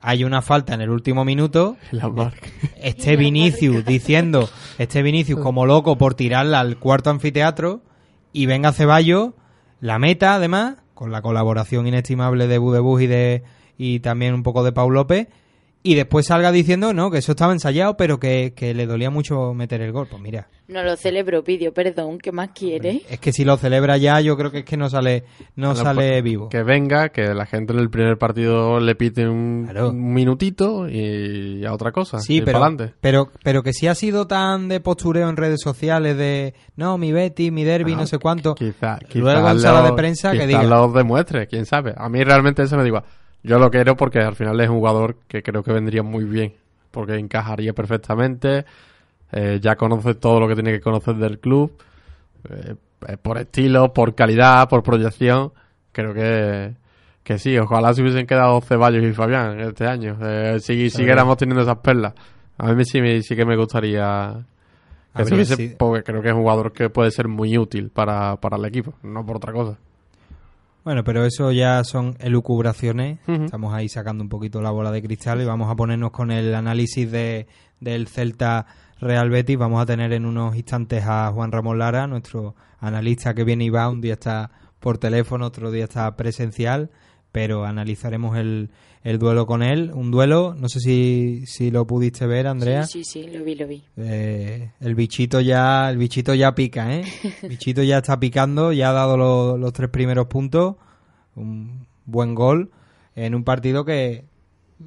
B: hay una falta en el último minuto,
C: La marca.
B: este Vinicius diciendo, este Vinicius como loco por tirarla al cuarto anfiteatro, y venga Ceballos, la meta además, con la colaboración inestimable de Budebus y de y también un poco de Pau López, y después salga diciendo, no, que eso estaba ensayado, pero que, que le dolía mucho meter el gol. Pues mira,
D: No lo celebro, pidió perdón, ¿qué más quiere?
B: es que si lo celebra ya, yo creo que es que no sale, no
C: Bueno,
B: sale
C: pues,
B: vivo.
C: Que venga, que la gente en el primer partido le pite un, un minutito y a otra cosa.
B: Sí, pero, pero, pero que si ha sido tan de postureo en redes sociales de no, mi Betty, mi derby,
C: Ah,
B: no sé cuánto.
C: Quizá,
B: Luego
C: quizás
B: en sala de prensa que diga.
C: lo demuestre, quién sabe. A mí realmente eso me digo, yo lo quiero porque al final es un jugador que creo que vendría muy bien, porque encajaría perfectamente, eh, ya conoce todo lo que tiene que conocer del club, eh, por estilo, por calidad, por proyección, creo que, que sí, ojalá se hubiesen quedado Ceballos y Fabián este año, eh, si siguiéramos teniendo esas perlas. A mí sí, me- sí que me gustaría
B: Habría
C: dice
B: sido-
C: porque creo que es un jugador que puede ser muy útil para, para el equipo, no por otra cosa.
B: Bueno, pero eso ya son elucubraciones. Estamos ahí sacando un poquito la bola de cristal y vamos a ponernos con el análisis de, del Celta Real Betis. Vamos a tener en unos instantes a Juan Ramón Lara, nuestro analista que viene y va. Un día está por teléfono, otro día está presencial, pero analizaremos el, el duelo con él. Un duelo, no sé si, si lo pudiste ver, Andrea.
D: Sí, sí, sí, lo vi, lo vi.
B: Eh, el bichito ya el bichito ya pica, ¿eh? El bichito ya está picando, ya ha dado lo- los tres primeros puntos, un buen gol en un partido que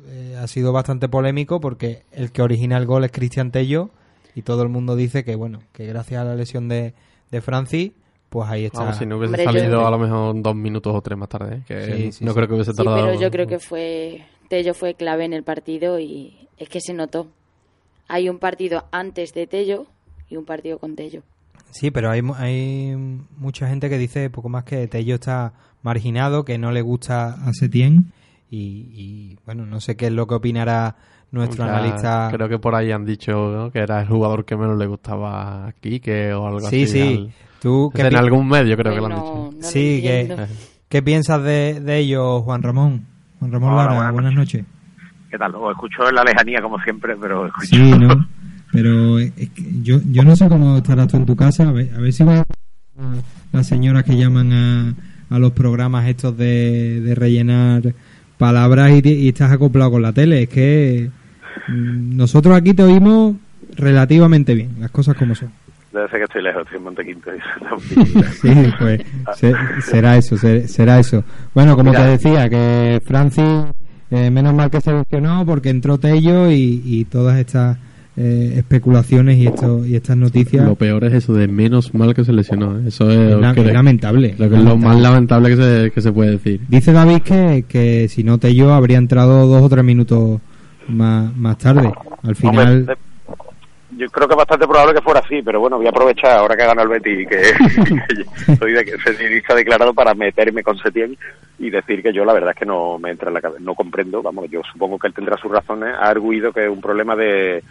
B: eh, ha sido bastante polémico porque el que origina el gol es Cristian Tello y todo el mundo dice que bueno que gracias a la lesión de, de Francis pues ahí está.
C: Vamos, si no hubiese
D: Hombre, yo-
C: salido a lo mejor dos minutos o tres más tarde, ¿eh? que
B: Sí, sí,
C: no
B: sí.
C: creo que hubiese
D: Sí,
C: tardado.
D: pero yo creo que fue Tello fue clave en el partido y es que se notó. Hay un partido antes de Tello y un partido con Tello.
B: Sí, pero hay, mu- hay mucha gente que dice poco más que Tello está marginado, que no le gusta a Setién y, y, bueno, no sé qué es lo que opinará nuestro
C: Ya,
B: analista.
C: Creo que por ahí han dicho ¿no? que era el jugador que menos le gustaba a Quique o algo
B: Sí,
C: así.
B: sí.
C: al-
B: Tú,
C: Es en algún medio creo que lo han dicho.
D: no,
B: sí, que,
D: entiendo.
B: ¿qué piensas de, de ello, Juan Ramón? Juan Ramón
L: Hola,
B: Lara,
L: buenas
B: buenas noches.
L: ¿Qué tal? Os escucho en la lejanía como siempre, pero escucho.
B: Sí, ¿no? Pero es que yo, yo no sé cómo estarás tú en tu casa. A ver, a ver si va las señoras que llaman a, a los programas estos de, de rellenar palabras y, y estás acoplado con la tele. Es que mm, nosotros aquí te oímos relativamente bien, las cosas como son.
L: Debe ser que estoy lejos, estoy en Montequinto.
B: Sí, pues se- será eso, se- será eso. Bueno, como
L: Mira.
B: te decía, que Francis, eh, menos mal que se lesionó porque entró Tello y, y todas estas eh, especulaciones y, esto, y estas noticias.
C: Lo peor es eso de menos mal que se lesionó. ¿eh? Eso es,
B: Es la-
C: que-
B: es lamentable.
C: Lo, que es lo más lamentable que se, que se puede decir.
B: Dice David que, que si no Tello habría entrado dos o tres minutos más, más tarde. Al final,
L: Hombre, yo creo que es bastante probable que fuera así, pero bueno, voy a aprovechar ahora que ha ganado el Betis y que, soy de, declarado para meterme con Setién y decir que yo la verdad es que no me entra en la cabeza, no comprendo, vamos, yo supongo que él tendrá sus razones, ha arguido que es un problema de,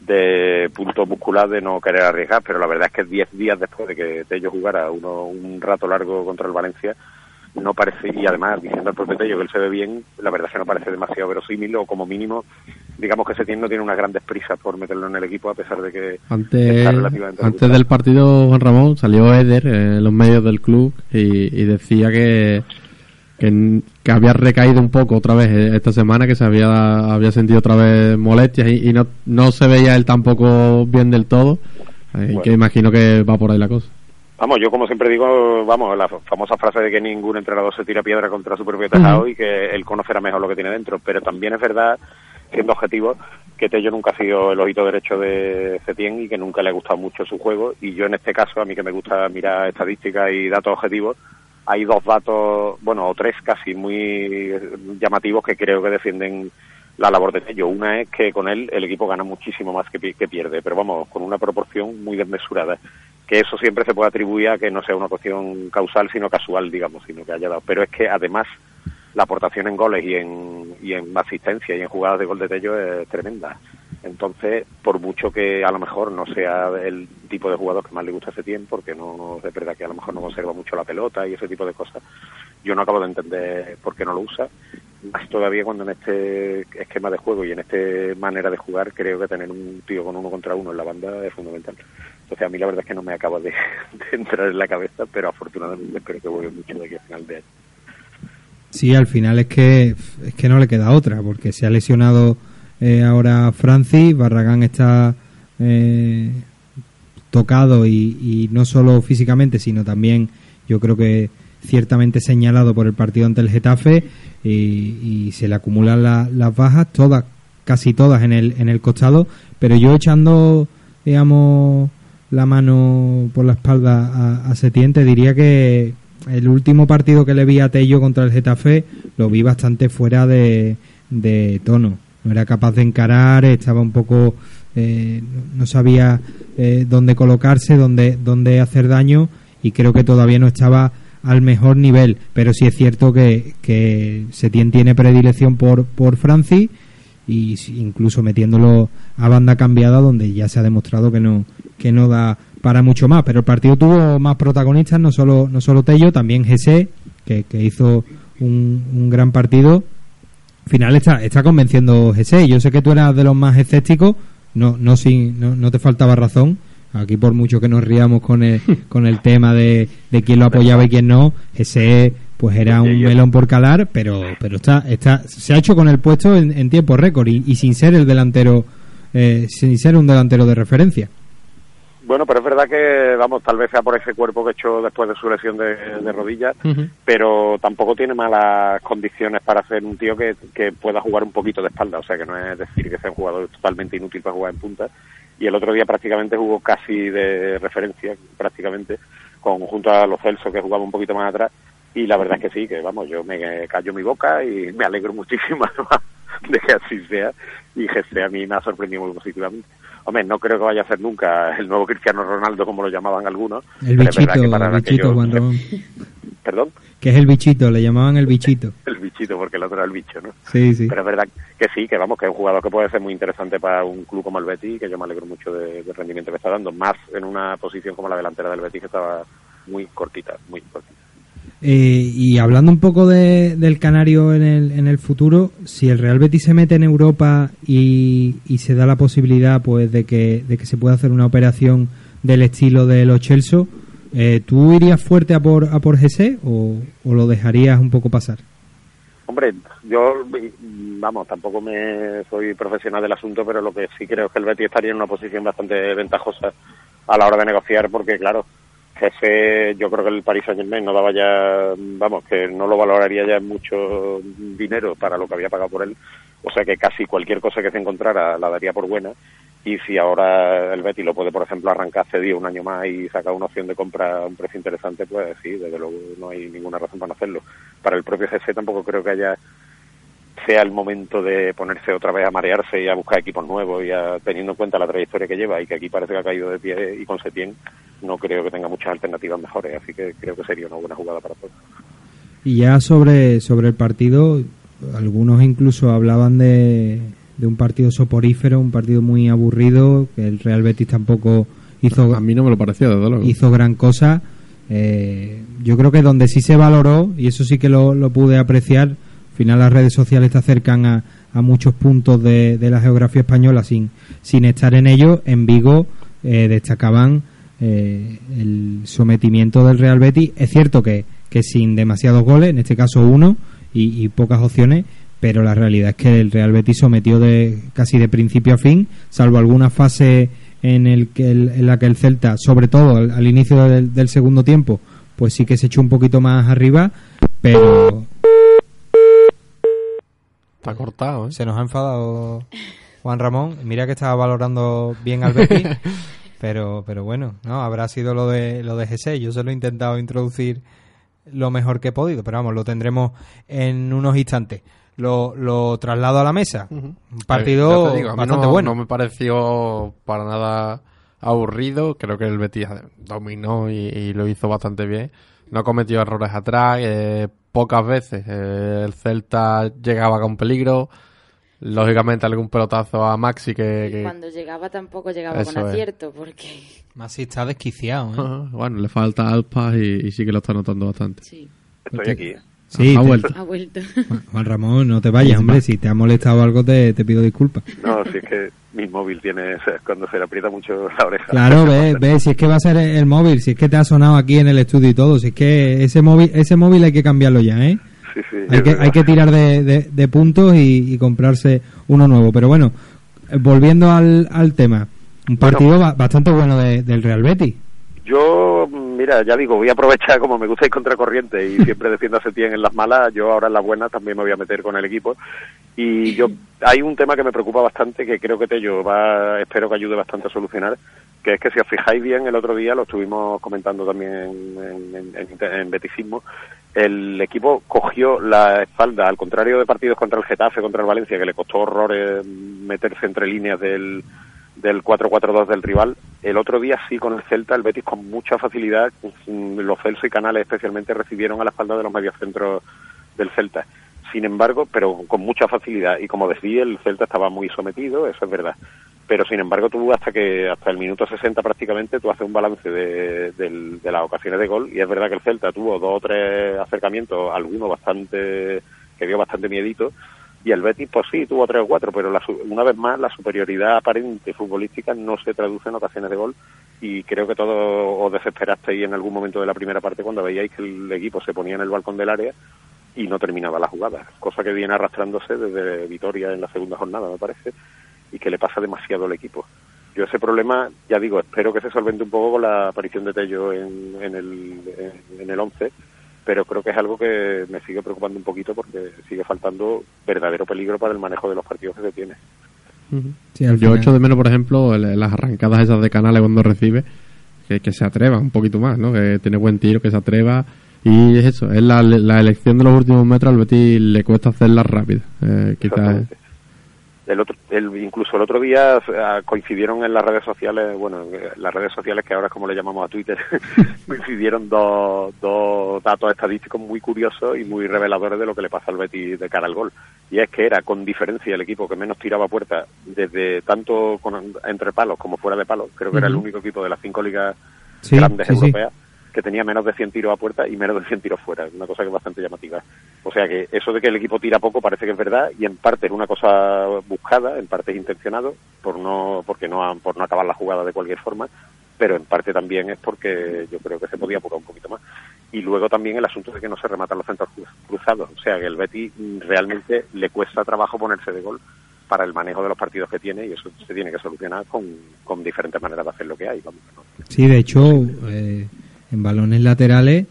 L: de punto muscular de no querer arriesgar, pero la verdad es que 10 días después de que Tello jugara uno, un rato largo contra el Valencia, no parece, y además diciendo al propio Tello que él se ve bien, la verdad es que no parece demasiado verosímil o como mínimo, digamos que Setién no tiene unas grandes prisas por meterlo en el equipo a pesar de que
C: Antes,
L: está relativamente
C: antes del partido, Juan Ramón, salió Eder en los medios del club y, y decía que, que había recaído un poco otra vez eh, esta semana, que se había, había sentido otra vez molestias y, y no, no se veía él tampoco bien del todo. eh,
L: Bueno.
C: Que imagino que va por ahí la cosa.
L: Vamos, yo como siempre digo, vamos, la famosa frase de que ningún entrenador se tira piedra contra su propio tejado y que él conocerá mejor lo que tiene dentro. Pero también es verdad, siendo objetivo, que Tello nunca ha sido el ojito derecho de Cetién y que nunca le ha gustado mucho su juego. Y yo en este caso, a mí que me gusta mirar estadísticas y datos objetivos, hay dos datos, bueno, o tres casi muy llamativos que creo que defienden la labor de Tello. Una es que con él el equipo gana muchísimo más que, que pierde, pero vamos, con una proporción muy desmesurada. Que eso siempre se puede atribuir a que no sea una cuestión causal, sino casual, digamos, sino que haya dado. Pero es que además la aportación en goles y en, y en asistencia y en jugadas de gol de Tello es tremenda. Entonces, por mucho que a lo mejor no sea el tipo de jugador que más le gusta ese tiempo, porque no es verdad que a lo mejor no conserva mucho la pelota y ese tipo de cosas, yo no acabo de entender por qué no lo usa. Más todavía cuando en este esquema de juego y en esta manera de jugar, creo que tener un tío con uno contra uno en la banda es fundamental. Entonces, a mí la verdad es que no me acaba de, entrar en la cabeza, pero afortunadamente espero que vuelva mucho de aquí a final de año.
B: Sí, al final es que es que no le queda otra, porque se ha lesionado eh, ahora Francis, Barragán está eh, tocado y, no solo físicamente, sino también yo creo que ciertamente señalado por el partido ante el Getafe y, y se le acumulan la- las bajas, todas, casi todas en el, en el costado, pero yo echando, digamos, la mano por la espalda a, a Setién, te diría que el último partido que le vi a Tello contra el Getafe lo vi bastante fuera de, de tono. No era capaz de encarar, estaba un poco. eh, no sabía eh, dónde colocarse, dónde, dónde hacer daño y creo que todavía no estaba al mejor nivel. Pero sí es cierto que, que Setién tiene predilección por, por Francis y incluso metiéndolo a banda cambiada donde ya se ha demostrado que no que no da para mucho más. Pero el partido tuvo más protagonistas, no solo, no solo Tello, también Jesse, que, que hizo un, un gran partido. Al final está, está convenciendo Jesse. Yo sé que tú eras de los más escépticos, no, no, sin, no, no te faltaba razón. Aquí por mucho que nos riamos con el, con el tema de, de quién lo apoyaba y quién no, ese pues era un melón por calar, pero pero está está se ha hecho con el puesto en, en tiempo récord y, y sin ser el delantero eh, sin ser un delantero de referencia.
L: Bueno, pero es verdad que, vamos, tal vez sea por ese cuerpo que echó después de su lesión de, de rodillas, pero tampoco tiene malas condiciones para ser un tío que, que pueda jugar un poquito de espalda, o sea que no es decir que sea un jugador totalmente inútil para jugar en punta. Y el otro día prácticamente jugó casi de referencia, prácticamente, con junto a los Celso que jugaba un poquito más atrás. Y la verdad es que sí, que vamos, yo me callo mi boca y me alegro muchísimo de que así sea. Y que a mí me ha sorprendido muy positivamente. Hombre, no creo que vaya a ser nunca el nuevo Cristiano Ronaldo, como lo llamaban algunos.
B: El
L: es
B: bichito,
L: que para
B: el bichito,
L: aquellos-
B: Juan Ramón.
L: Perdón,
B: Que es el bichito, le llamaban el bichito.
L: el bichito, porque el otro era el bicho, ¿no?
B: Sí, sí.
L: Pero es verdad que sí, que vamos, que es un jugador que puede ser muy interesante para un club como el Betis, que yo me alegro mucho de- del rendimiento que está dando, más en una posición como la delantera del Betis, que estaba muy cortita, muy cortita.
B: Eh, y hablando un poco de- del Canario en el, en el futuro, si el Real Betis se mete en Europa y, se da la posibilidad pues de que, de que se pueda hacer una operación del estilo de los Chelsea, eh, ¿tú irías fuerte a por, a por GC o, o lo dejarías un poco pasar?
L: Hombre, yo, vamos, tampoco me soy profesional del asunto, pero lo que sí creo es que el Betis estaría en una posición bastante ventajosa a la hora de negociar, porque claro, ese, yo creo que el Paris Saint Germain no daba ya, vamos, que no lo valoraría ya mucho dinero para lo que había pagado por él, o sea que casi cualquier cosa que se encontrara la daría por buena, y si ahora el Betis lo puede, por ejemplo, arrancar cedido un año más y sacar una opción de compra a un precio interesante, pues sí, desde luego no hay ninguna razón para no hacerlo. Para el propio GC tampoco creo que haya sea el momento de ponerse otra vez a marearse y a buscar equipos nuevos y a, teniendo en cuenta la trayectoria que lleva y que aquí parece que ha caído de pie y con Setién no creo que tenga muchas alternativas mejores, así que creo que sería una buena jugada para todos.
B: Y ya sobre, sobre el partido, algunos incluso hablaban de, de un partido soporífero, un partido muy aburrido, que el Real Betis tampoco hizo...
C: A mí no me lo desde luego.
B: hizo gran cosa. Eh, yo creo que donde sí se valoró, y eso sí que lo, lo pude apreciar, al final las redes sociales te acercan a, a muchos puntos de, de la geografía española sin, sin estar en ello. En Vigo eh, destacaban eh, el sometimiento del Real Betis. Es cierto que, que sin demasiados goles, en este caso uno, y, y pocas opciones, pero la realidad es que el Real Betis sometió de casi de principio a fin, salvo alguna fase en, el que el- en la que el Celta, sobre todo al, al inicio del, del segundo tiempo, pues sí que se echó un poquito más arriba, pero
C: Está cortado, ¿eh?
B: se nos ha enfadado Juan Ramón. Mira que estaba valorando bien al Betis, pero pero bueno, no habrá sido lo de lo de G6. Yo se lo he intentado introducir lo mejor que he podido, pero vamos, lo tendremos en unos instantes. Lo, lo traslado a la mesa. Un partido
C: Eh, digo, a
B: bastante
C: no,
B: bueno.
C: No me pareció para nada aburrido. Creo que el Betis dominó y, y lo hizo bastante bien. No cometió errores atrás. eh, pocas veces eh, el Celta llegaba con peligro. Lógicamente algún pelotazo a Maxi que... que-
D: Cuando llegaba tampoco llegaba
C: Eso
D: con
C: es.
D: acierto, porque
B: si está desquiciado, ¿eh?
C: Bueno, le falta alpas y, y sí que lo está notando bastante.
D: sí,
L: Estoy aquí. ¿eh?
B: Sí,
C: ha
B: te-
C: vuelto.
D: ha vuelto.
B: Juan- Juan Ramón, no te vayas, hombre. Si te ha molestado algo, te, te pido disculpas.
L: No, si es que mi móvil tiene, o sea, cuando se le aprieta mucho la oreja.
B: Claro, ve, ve, si es que va a ser el móvil, si es que te ha sonado aquí en el estudio y todo, si es que ese móvil, ese móvil hay que cambiarlo ya, ¿eh?
L: Sí, sí,
B: Hay que, hay que tirar de, de- de puntos y, y comprarse uno nuevo. Pero bueno, eh, volviendo al, al tema, un partido ba- bastante bueno de- del Real Betis.
L: Yo, mira, ya digo, voy a aprovechar como me gusta ir contracorriente y siempre defiendo a Setién en las malas, yo ahora en las buenas también me voy a meter con el equipo. Y yo, hay un tema que me preocupa bastante que creo que Tello va, espero que ayude bastante a solucionar, que es que si os fijáis bien, el otro día lo estuvimos comentando también en, en, en- en Betisismo, el equipo cogió la espalda, al contrario de partidos contra el Getafe, contra el Valencia, que le costó horrores meterse entre líneas del, del 4-4-2 del rival. El otro día sí con el Celta, el Betis con mucha facilidad, los Celso y Canales especialmente recibieron a la espalda de los mediocentros del Celta. Sin embargo, pero con mucha facilidad, y como decía, el Celta estaba muy sometido, eso es verdad. Pero sin embargo tú hasta que hasta el minuto 60 prácticamente tú haces un balance de, del- de las ocasiones de gol. Y es verdad que el Celta tuvo dos o tres acercamientos, algunos bastante que dio bastante miedito. Y el Betis pues sí tuvo tres o cuatro, pero la una vez más la superioridad aparente futbolística no se traduce en ocasiones de gol. Y creo que todos os desesperasteis en algún momento de la primera parte cuando veíais que el equipo se ponía en el balcón del área y no terminaba la jugada, cosa que viene arrastrándose desde Vitoria en la segunda jornada, me parece, y que le pasa demasiado al equipo. Yo ese problema, ya digo, espero que se solvente un poco con la aparición de Tello en, en el en, en el 11, pero creo que es algo que me sigue preocupando un poquito porque sigue faltando verdadero peligro para el manejo de los partidos que se tiene.
B: Sí, al
C: Yo
B: final-
C: echo de menos, por ejemplo, el- las arrancadas esas de canales cuando recibe, que, que se atreva un poquito más, ¿no? Que tiene buen tiro, que se atreva. Y es eso, es la, la elección de los últimos metros al Betis le cuesta hacerla rápida. Eh, quizás
L: Exactamente. El otro, el, incluso el otro día eh, coincidieron en las redes sociales, bueno, en las redes sociales que ahora es como le llamamos a Twitter, coincidieron dos, dos datos estadísticos muy curiosos y muy reveladores de lo que le pasa al Betis de cara al gol. Y es que era con diferencia el equipo que menos tiraba a puerta desde tanto con- entre palos como fuera de palos. Creo que era el único equipo de las cinco ligas
B: Sí,
L: grandes
B: sí, sí.
L: Que tenía menos de 100 tiros a puerta y menos de 100 tiros fuera, una cosa que es bastante llamativa. O sea que eso de que el equipo tira poco parece que es verdad y en parte es una cosa buscada, en parte es intencionado por no porque no por no acabar la jugada de cualquier forma, pero en parte también es porque yo creo que se podía apurar un poquito más. Y luego también el asunto de que no se rematan los centros cruz- cruzados, o sea que el mm, realmente le cuesta trabajo ponerse de gol para el manejo de los partidos que tiene y eso se tiene que solucionar con, con diferentes maneras de hacer lo que hay. Vamos, ¿no?
B: Sí, de hecho, eh, en balones laterales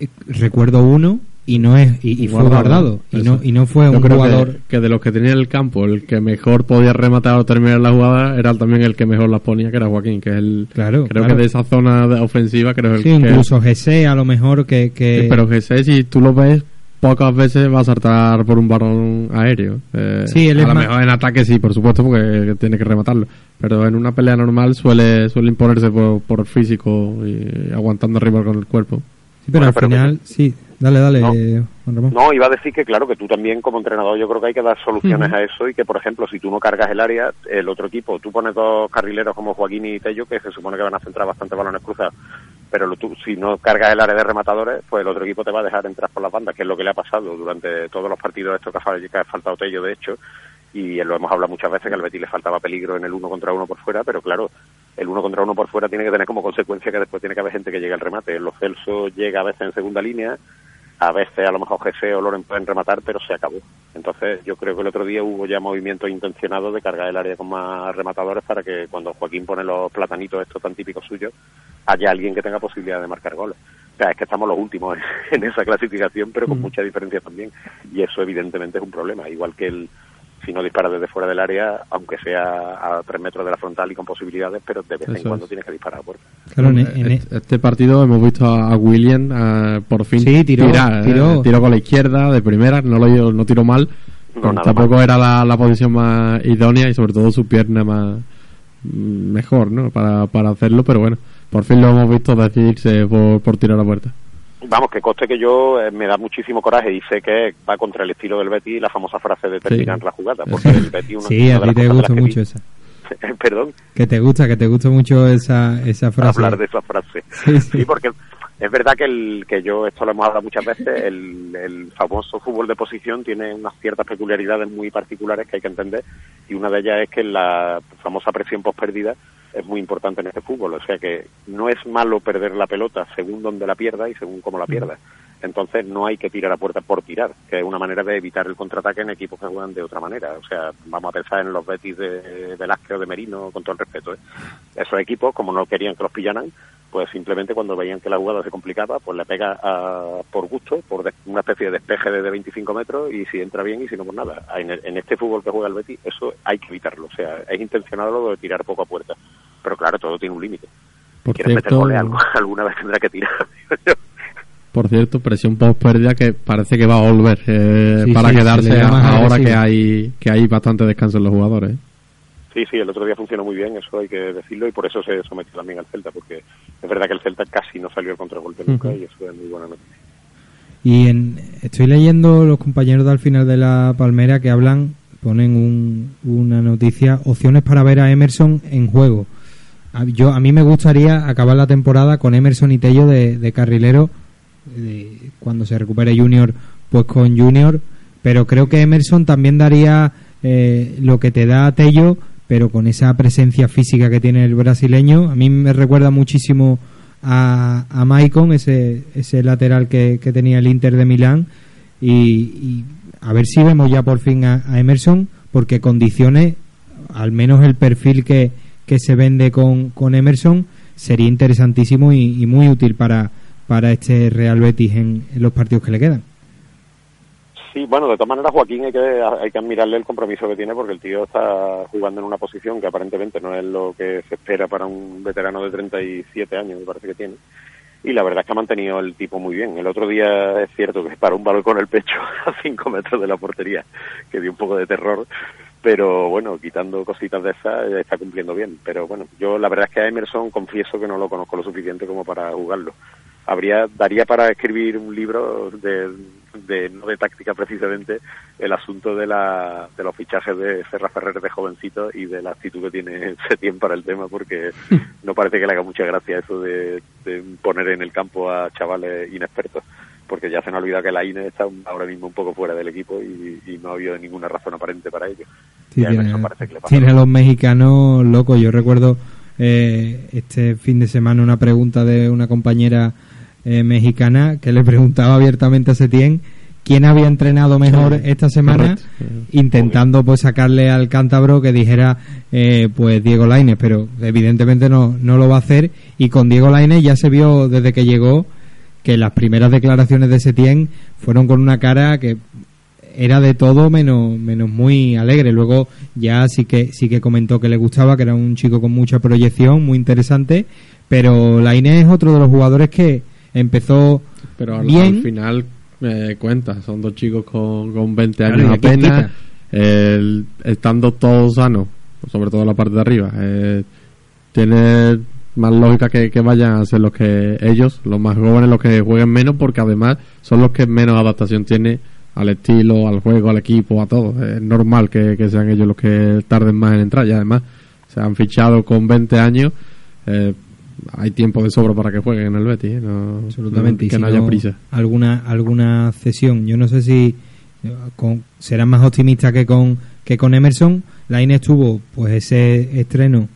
B: eh, recuerdo uno y no es y, y fue guardado y no y no fue
C: Yo
B: un
C: que-
B: jugador
C: Que, de los que tenía en el campo, el que mejor podía rematar o terminar la jugada era también el que mejor las ponía, que era Joaquín, que es el.
B: Claro,
C: creo
B: claro.
C: que de esa zona de- ofensiva, creo
B: sí,
C: que.
B: incluso Gese a lo mejor que, que
C: Sí, pero sé, si tú lo ves, pocas veces va a saltar por un balón aéreo. Eh,
B: Sí, él
C: a
B: es
C: lo
B: más-
C: mejor en ataque sí, por supuesto, porque tiene que rematarlo. Pero en una pelea normal suele, suele imponerse por, por físico y aguantando arriba con el cuerpo.
B: sí, pero al final sí dale dale eh, Juan Ramón.
L: No, iba a decir que claro, que tú también como entrenador yo creo que hay que dar soluciones a eso y que, por ejemplo, si tú no cargas el área, el otro equipo, tú pones dos carrileros como Joaquín y Tello, que se supone que van a centrar bastante balones cruzados, pero lo- tú, si no cargas el área de rematadores, pues el otro equipo te va a dejar entrar por las bandas, que es lo que le ha pasado durante todos los partidos estos que ha, que ha faltado Tello, de hecho, y lo hemos hablado muchas veces que al Betis le faltaba peligro en el uno contra uno por fuera, pero claro, el uno contra uno por fuera tiene que tener como consecuencia que después tiene que haber gente que llegue al remate. Los Celso llega a veces en segunda línea, a veces a lo mejor GC o Loren pueden rematar, pero se acabó. Entonces yo creo que el otro día hubo ya movimientos intencionados de cargar el área con más rematadores para que cuando Joaquín pone los platanitos estos tan típicos suyos, haya alguien que tenga posibilidad de marcar goles. O sea, es que estamos los últimos en esa clasificación, pero con mucha diferencia también. Y eso evidentemente es un problema. Igual que el si no dispara desde fuera del área, aunque sea a tres metros de la frontal y con posibilidades, pero de vez en cuando
C: es.
L: tienes que disparar a puerta.
B: Claro, en- en-
C: Este, este partido hemos visto a, William eh, por fin
B: Sí, tiró,
C: tirar, eh,
B: tiró.
C: tiró con la izquierda de primera, no lo no tiró mal,
L: No,
C: tampoco era la, la posición más idónea y sobre todo su pierna más mm, mejor, ¿no? Para, para hacerlo, pero bueno, por fin lo hemos visto decidirse por, por tirar a puerta.
L: Vamos, que coste que yo eh, me da muchísimo coraje y sé que va contra el estilo del Betis la famosa frase de terminar
B: Sí.
L: la jugada, porque el Betis una,
B: sí a ti te gusta mucho esa
L: Perdón,
B: que te gusta que te gusta mucho esa esa frase
L: hablar de esa frase.
B: Sí, sí.
L: porque es verdad que el que yo esto lo hemos hablado muchas veces, el, el famoso fútbol de posición tiene unas ciertas peculiaridades muy particulares que hay que entender y una de ellas es que la famosa presión post pérdida es muy importante en este fútbol, o sea que no es malo perder la pelota según donde la pierda y según cómo la pierda. Entonces no hay que tirar a puerta por tirar, que es una manera de evitar el contraataque en equipos que juegan de otra manera. O sea, vamos a pensar en los Betis de Velázquez o de Merino, con todo el respeto. ¿eh? Esos equipos, como no querían que los pillaran, pues simplemente cuando veían que la jugada se complicaba, pues le pega a- por gusto, por des- una especie de despeje de, de 25 metros y si entra bien y si no, pues nada. En, el- en este fútbol que juega el Betis, eso hay que evitarlo. O sea, es intencionado lo de tirar poco a puerta. Pero claro, todo tiene un límite. Si
C: Por
L: quieres meter
C: cierto-
L: algo- alguna vez tendrá que tirar.
C: Por cierto, presión post pérdida que parece que va a volver eh,
B: Sí,
C: para
B: sí,
C: quedarse ahora que hay que hay bastante descanso en los jugadores. ¿eh?
L: Sí, sí, el otro día funcionó muy bien, eso hay que decirlo, y por eso se sometió también al Celta, porque es verdad que el Celta casi no salió al contragolpe nunca, y eso es muy buena noticia.
B: Y en, estoy leyendo los compañeros de al final de la Palmera que hablan ponen un, una noticia, opciones para ver a Emerson en juego. A, yo, a mí me gustaría acabar la temporada con Emerson y Tello de, carrilero, cuando se recupere Junior, pues con Junior, pero creo que Emerson también daría eh, lo que te da Tello, pero con esa presencia física que tiene el brasileño. A mí me recuerda muchísimo a, a Maicon, ese, ese lateral que, que tenía el Inter de Milán, y, y a ver si vemos ya por fin a, a Emerson, porque condiciones, al menos el perfil que, que se vende con, con Emerson, sería interesantísimo y, muy útil para, para este Real Betis en, en, los partidos que le quedan.
L: Sí, bueno, de todas maneras, Joaquín hay que, hay que admirarle el compromiso que tiene porque el tío está jugando en una posición que aparentemente no es lo que se espera para un veterano de 37 años, me parece que tiene y la verdad es que ha mantenido el tipo muy bien. El otro día es cierto que paró un balón con el pecho a 5 metros de la portería, que dio un poco de terror, pero bueno, quitando cositas de esas, está cumpliendo bien. Pero bueno, yo la verdad es que a Emerson confieso que no lo conozco lo suficiente como para jugarlo. Habría, daría para escribir un libro de, de no de táctica precisamente, el asunto de, la, de los fichajes de Serra Ferrer de jovencito y de la actitud que tiene Setién para el tema, porque no parece que le haga mucha gracia eso de, de poner en el campo a chavales inexpertos porque ya se me ha olvidado que la INE está ahora mismo un poco fuera del equipo y, y no ha habido ninguna razón aparente para ello.
B: Sí, tiene, que tiene a los mexicanos locos. Yo recuerdo eh, este fin de semana una pregunta de una compañera eh, mexicana que le preguntaba abiertamente a Setién quién había entrenado mejor esta semana intentando pues sacarle al cántabro que dijera eh, pues Diego Lainez pero evidentemente no, no lo va a hacer y con Diego Lainez ya se vio desde que llegó que las primeras declaraciones de Setién fueron con una cara que era de todo menos menos muy alegre. Luego ya sí que sí que comentó que le gustaba que era un chico con mucha proyección muy interesante pero Lainez es otro de los jugadores que empezó
C: pero al,
B: bien.
C: al final me cuenta son dos chicos con, con 20 años claro, apenas el, estando todos sanos sobre todo la parte de arriba eh, tiene más lógica que, que, vayan a ser los que ellos, los más jóvenes, los que jueguen menos, porque además son los que menos adaptación tiene al estilo, al juego, al equipo, a todo. Es normal que, que sean ellos los que tarden más en entrar y además se han fichado con 20 años. Eh, hay tiempo de sobra para que jueguen en el Betis, ¿eh? no,
B: absolutamente.
C: No, que no haya prisa.
B: Alguna alguna cesión. Yo no sé si con, serán más optimistas que con que con Emerson. La INE estuvo pues ese estreno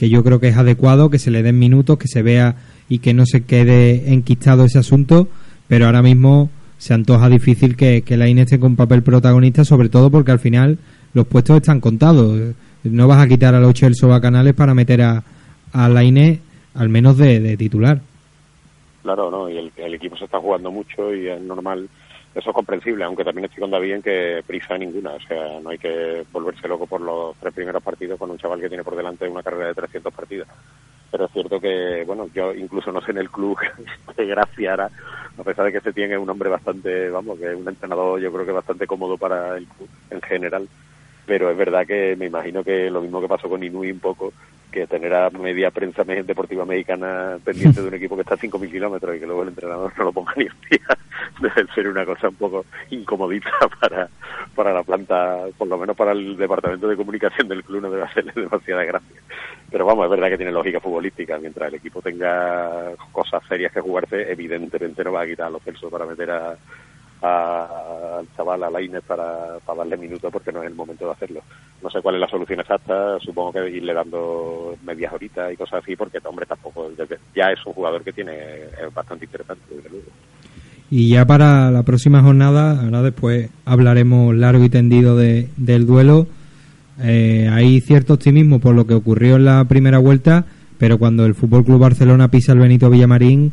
B: que yo creo que es adecuado, que se le den minutos, que se vea y que no se quede enquistado ese asunto, pero ahora mismo se antoja difícil que, que la INE esté con papel protagonista, sobre todo porque al final los puestos están contados. No vas a quitar a los Chelsea Bacanales para meter a, a la INE al menos de, de titular.
L: Claro, no, y el, el, equipo se está jugando mucho y es normal, eso es comprensible, aunque también estoy con David en que prisa ninguna, o sea, no hay que volverse loco por los tres primeros partidos con un chaval que tiene por delante una carrera de 300 partidos. Pero es cierto que, bueno, yo incluso no sé en el club que Gracia hará, a pesar de que se tiene un hombre bastante, vamos, que es un entrenador yo creo que bastante cómodo para el club en general, pero es verdad que me imagino que lo mismo que pasó con Inui un poco, que tener a media prensa deportiva mexicana pendiente de un equipo que está a 5.000 kilómetros y que luego el entrenador no lo ponga ni un día, debe ser una cosa un poco incomodita para, para la planta, por lo menos para el departamento de comunicación del club, no debe hacerle demasiada gracia. Pero vamos, es verdad que tiene lógica futbolística. Mientras el equipo tenga cosas serias que jugarse, evidentemente no va a quitar a los Celsos para meter a, al chaval, a la Inés, para, para darle minutos porque no es el momento de hacerlo. No sé cuál es la solución exacta, supongo que irle dando medias horitas y cosas así, porque hombre tampoco, ya es un jugador que tiene es bastante interesante, desde luego.
B: Y ya para la próxima jornada, ahora después hablaremos largo y tendido de, del duelo. Eh, hay cierto optimismo por lo que ocurrió en la primera vuelta, pero cuando el Fútbol Club Barcelona pisa el Benito Villamarín,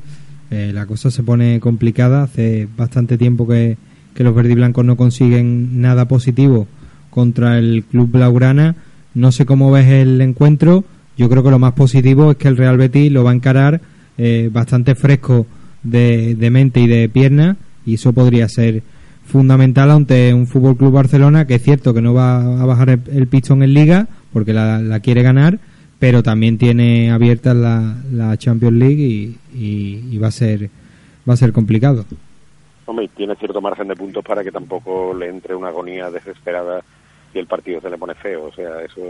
B: eh, la cosa se pone complicada. Hace bastante tiempo que, que los verdiblancos no consiguen nada positivo contra el Club Blaugrana. No sé cómo ves el encuentro. Yo creo que lo más positivo es que el Real Betis lo va a encarar eh, bastante fresco de, de, mente y de pierna y eso podría ser fundamental ante un Fútbol Club Barcelona que es cierto que no va a bajar el, el pistón en Liga porque la, la quiere ganar pero también tiene abierta la, la Champions League y, y, va a ser va a ser complicado.
L: Hombre, tiene cierto margen de puntos para que tampoco le entre una agonía desesperada y el partido se le pone feo. O sea, eso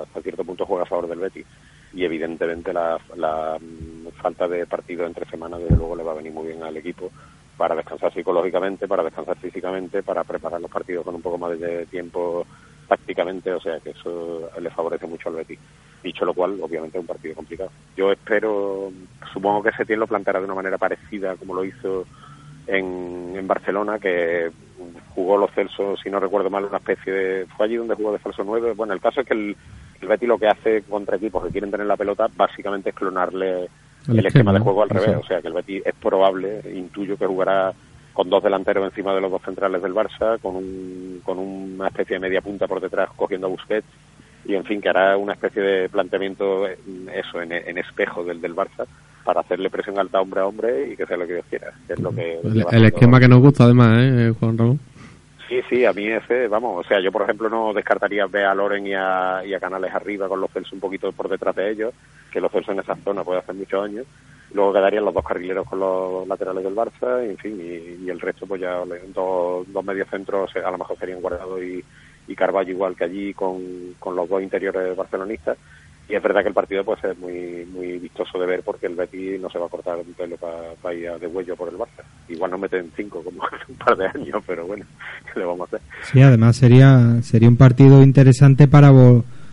L: hasta cierto punto juega a favor del Betis. Y evidentemente la, la mm, falta de partido entre semanas, desde luego, le va a venir muy bien al equipo para descansar psicológicamente, para descansar físicamente, para preparar los partidos con un poco más de tiempo tácticamente, o sea que eso le favorece mucho al Betis. Dicho lo cual, obviamente es un partido complicado. Yo espero, supongo que Setién lo planteará de una manera parecida como lo hizo en, en Barcelona, que jugó los Celsos, si no recuerdo mal, una especie de... Fue allí donde jugó de falso 9. Bueno, el caso es que el, el Betis lo que hace contra equipos que quieren tener la pelota básicamente es clonarle el, esquema, de juego al revés. O sea, que el Betis es probable, intuyo que jugará con dos delanteros encima de los dos centrales del Barça, con, un, con una especie de media punta por detrás cogiendo a Busquets y en fin que hará una especie de planteamiento eso en, en espejo del del Barça para hacerle presión alta hombre a hombre y que sea lo que Dios quiera es lo que
C: el, esquema que nos gusta además ¿eh, Juan Ramón.
L: Sí, sí, a mí ese, vamos, o sea, yo por ejemplo no descartaría ver a Loren y a, y a Canales arriba con los Celso un poquito por detrás de ellos, que los Celso en esa zona puede hacer muchos años. Luego quedarían los dos carrileros con los laterales del Barça, y, en fin, y, el resto, pues ya dos, dos mediocentros a lo mejor serían Guardado y, y Carballo igual que allí con, con los dos interiores barcelonistas y es verdad que el partido puede ser muy muy vistoso de ver porque el Betis no se va a cortar un pelo para ir de huello por el Barça. Igual no meten cinco como hace un par de años, pero bueno, ¿qué le vamos a hacer?
B: Sí, además sería sería un partido interesante para,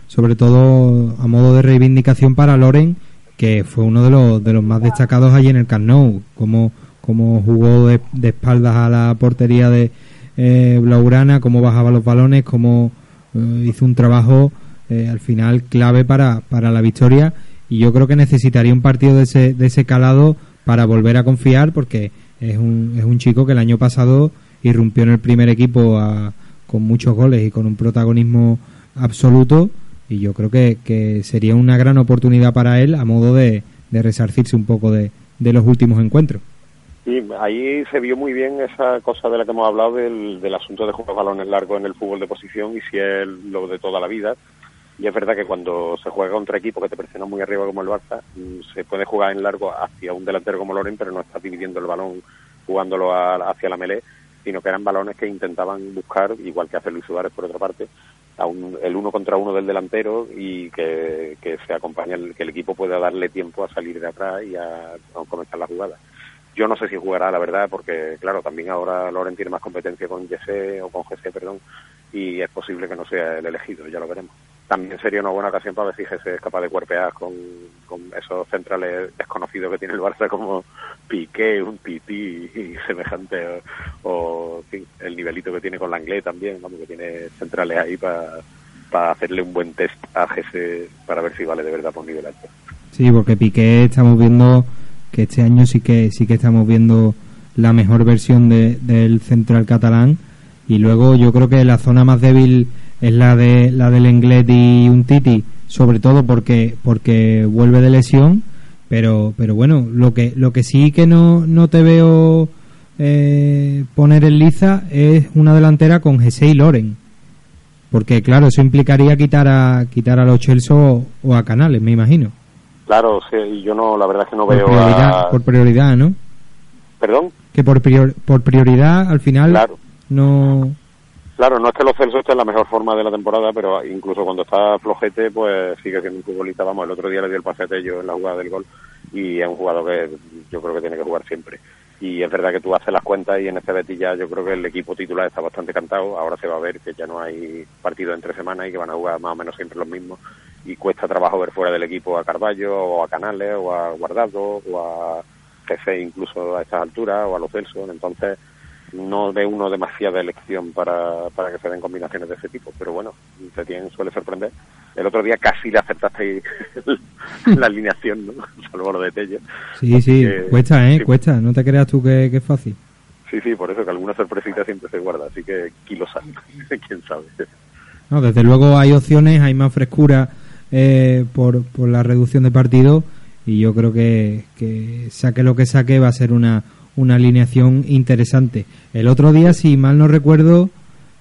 B: sobre todo a modo de reivindicación para Loren, que fue uno de los, de los más destacados allí en el Camp Nou, como, como jugó de, espaldas a la portería de eh, Blaurana, cómo bajaba los balones, cómo eh, hizo un trabajo eh, al final clave para, para la victoria y yo creo que necesitaría un partido de ese, de ese calado para volver a confiar porque es un, es un chico que el año pasado irrumpió en el primer equipo con muchos goles y con un protagonismo absoluto y yo creo que, que sería una gran oportunidad para él a modo de, de resarcirse un poco de, de los últimos encuentros.
L: Y ahí se vio muy bien esa cosa de la que hemos hablado del, asunto de jugar balones largos en el fútbol de posición y si es lo de toda la vida y es verdad que cuando se juega contra equipo que te presiona muy arriba como el Barça, mm, se puede jugar en largo hacia un delantero como Loren, pero no estás dividiendo el balón jugándolo hacia la melee, sino que eran balones que intentaban buscar, igual que hace Luis Suárez por otra parte, a el uno contra uno del delantero y que, se acompaña, que el equipo pueda darle tiempo a salir de atrás y a, comenzar la jugada. Yo no sé si jugará, la verdad, porque claro, también ahora Loren tiene más competencia con GC o con GC, perdón, y es posible que no sea el elegido, ya lo veremos también sería una buena ocasión para ver si se es capaz de cuerpear con, con esos centrales desconocidos que tiene el Barça como Piqué, un Titi y semejante o, el nivelito que tiene con la Langlais también, vamos, que tiene centrales ahí para para hacerle un buen test a GS para ver si vale de verdad por nivel alto.
B: Sí, porque Piqué estamos viendo que este año sí que sí que estamos viendo la mejor versión de, del central catalán y luego yo creo que la zona más débil es la de la del Englet y un Titi, sobre todo porque porque vuelve de lesión, pero pero bueno, lo que lo que sí que no, no te veo eh, poner en liza es una delantera con Jesse y Loren. Porque claro, eso implicaría quitar a quitar a los Chelsea o, a Canales, me imagino.
L: Claro, sí, yo no, la verdad es que no veo
B: prioridad, por prioridad, ¿no?
L: ¿Perdón?
B: Que por por prioridad al final no
L: Claro, no es que los Celso estén en la mejor forma de la temporada, pero incluso cuando está flojete, pues sigue siendo un futbolista. Vamos, el otro día le dio el pase a en la jugada del gol y es un jugador que yo creo que tiene que jugar siempre. Y es verdad que tú haces las cuentas y en este Betis ya yo creo que el equipo titular está bastante cantado. Ahora se va a ver que ya no hay partido entre semanas y que van a jugar más o menos siempre los mismos. Y cuesta trabajo ver fuera del equipo a Carballo o a Canales o a Guardado o a GC incluso a estas alturas o a los Celso. Entonces no ve uno demasiada elección para, para que se den combinaciones de ese tipo, pero bueno, Setien suele sorprender. El otro día casi le aceptaste la alineación, ¿no? Salvo lo de Tello.
B: Sí, sí, cuesta, ¿eh? Cuesta, no te creas tú que, es fácil.
L: Sí, sí, por eso que alguna sorpresita siempre se guarda, así que kilos quién sabe.
B: No, desde luego hay opciones, hay más frescura eh, por, por la reducción de partido y yo creo que, que saque lo que saque va a ser una una alineación interesante. El otro día, si mal no recuerdo,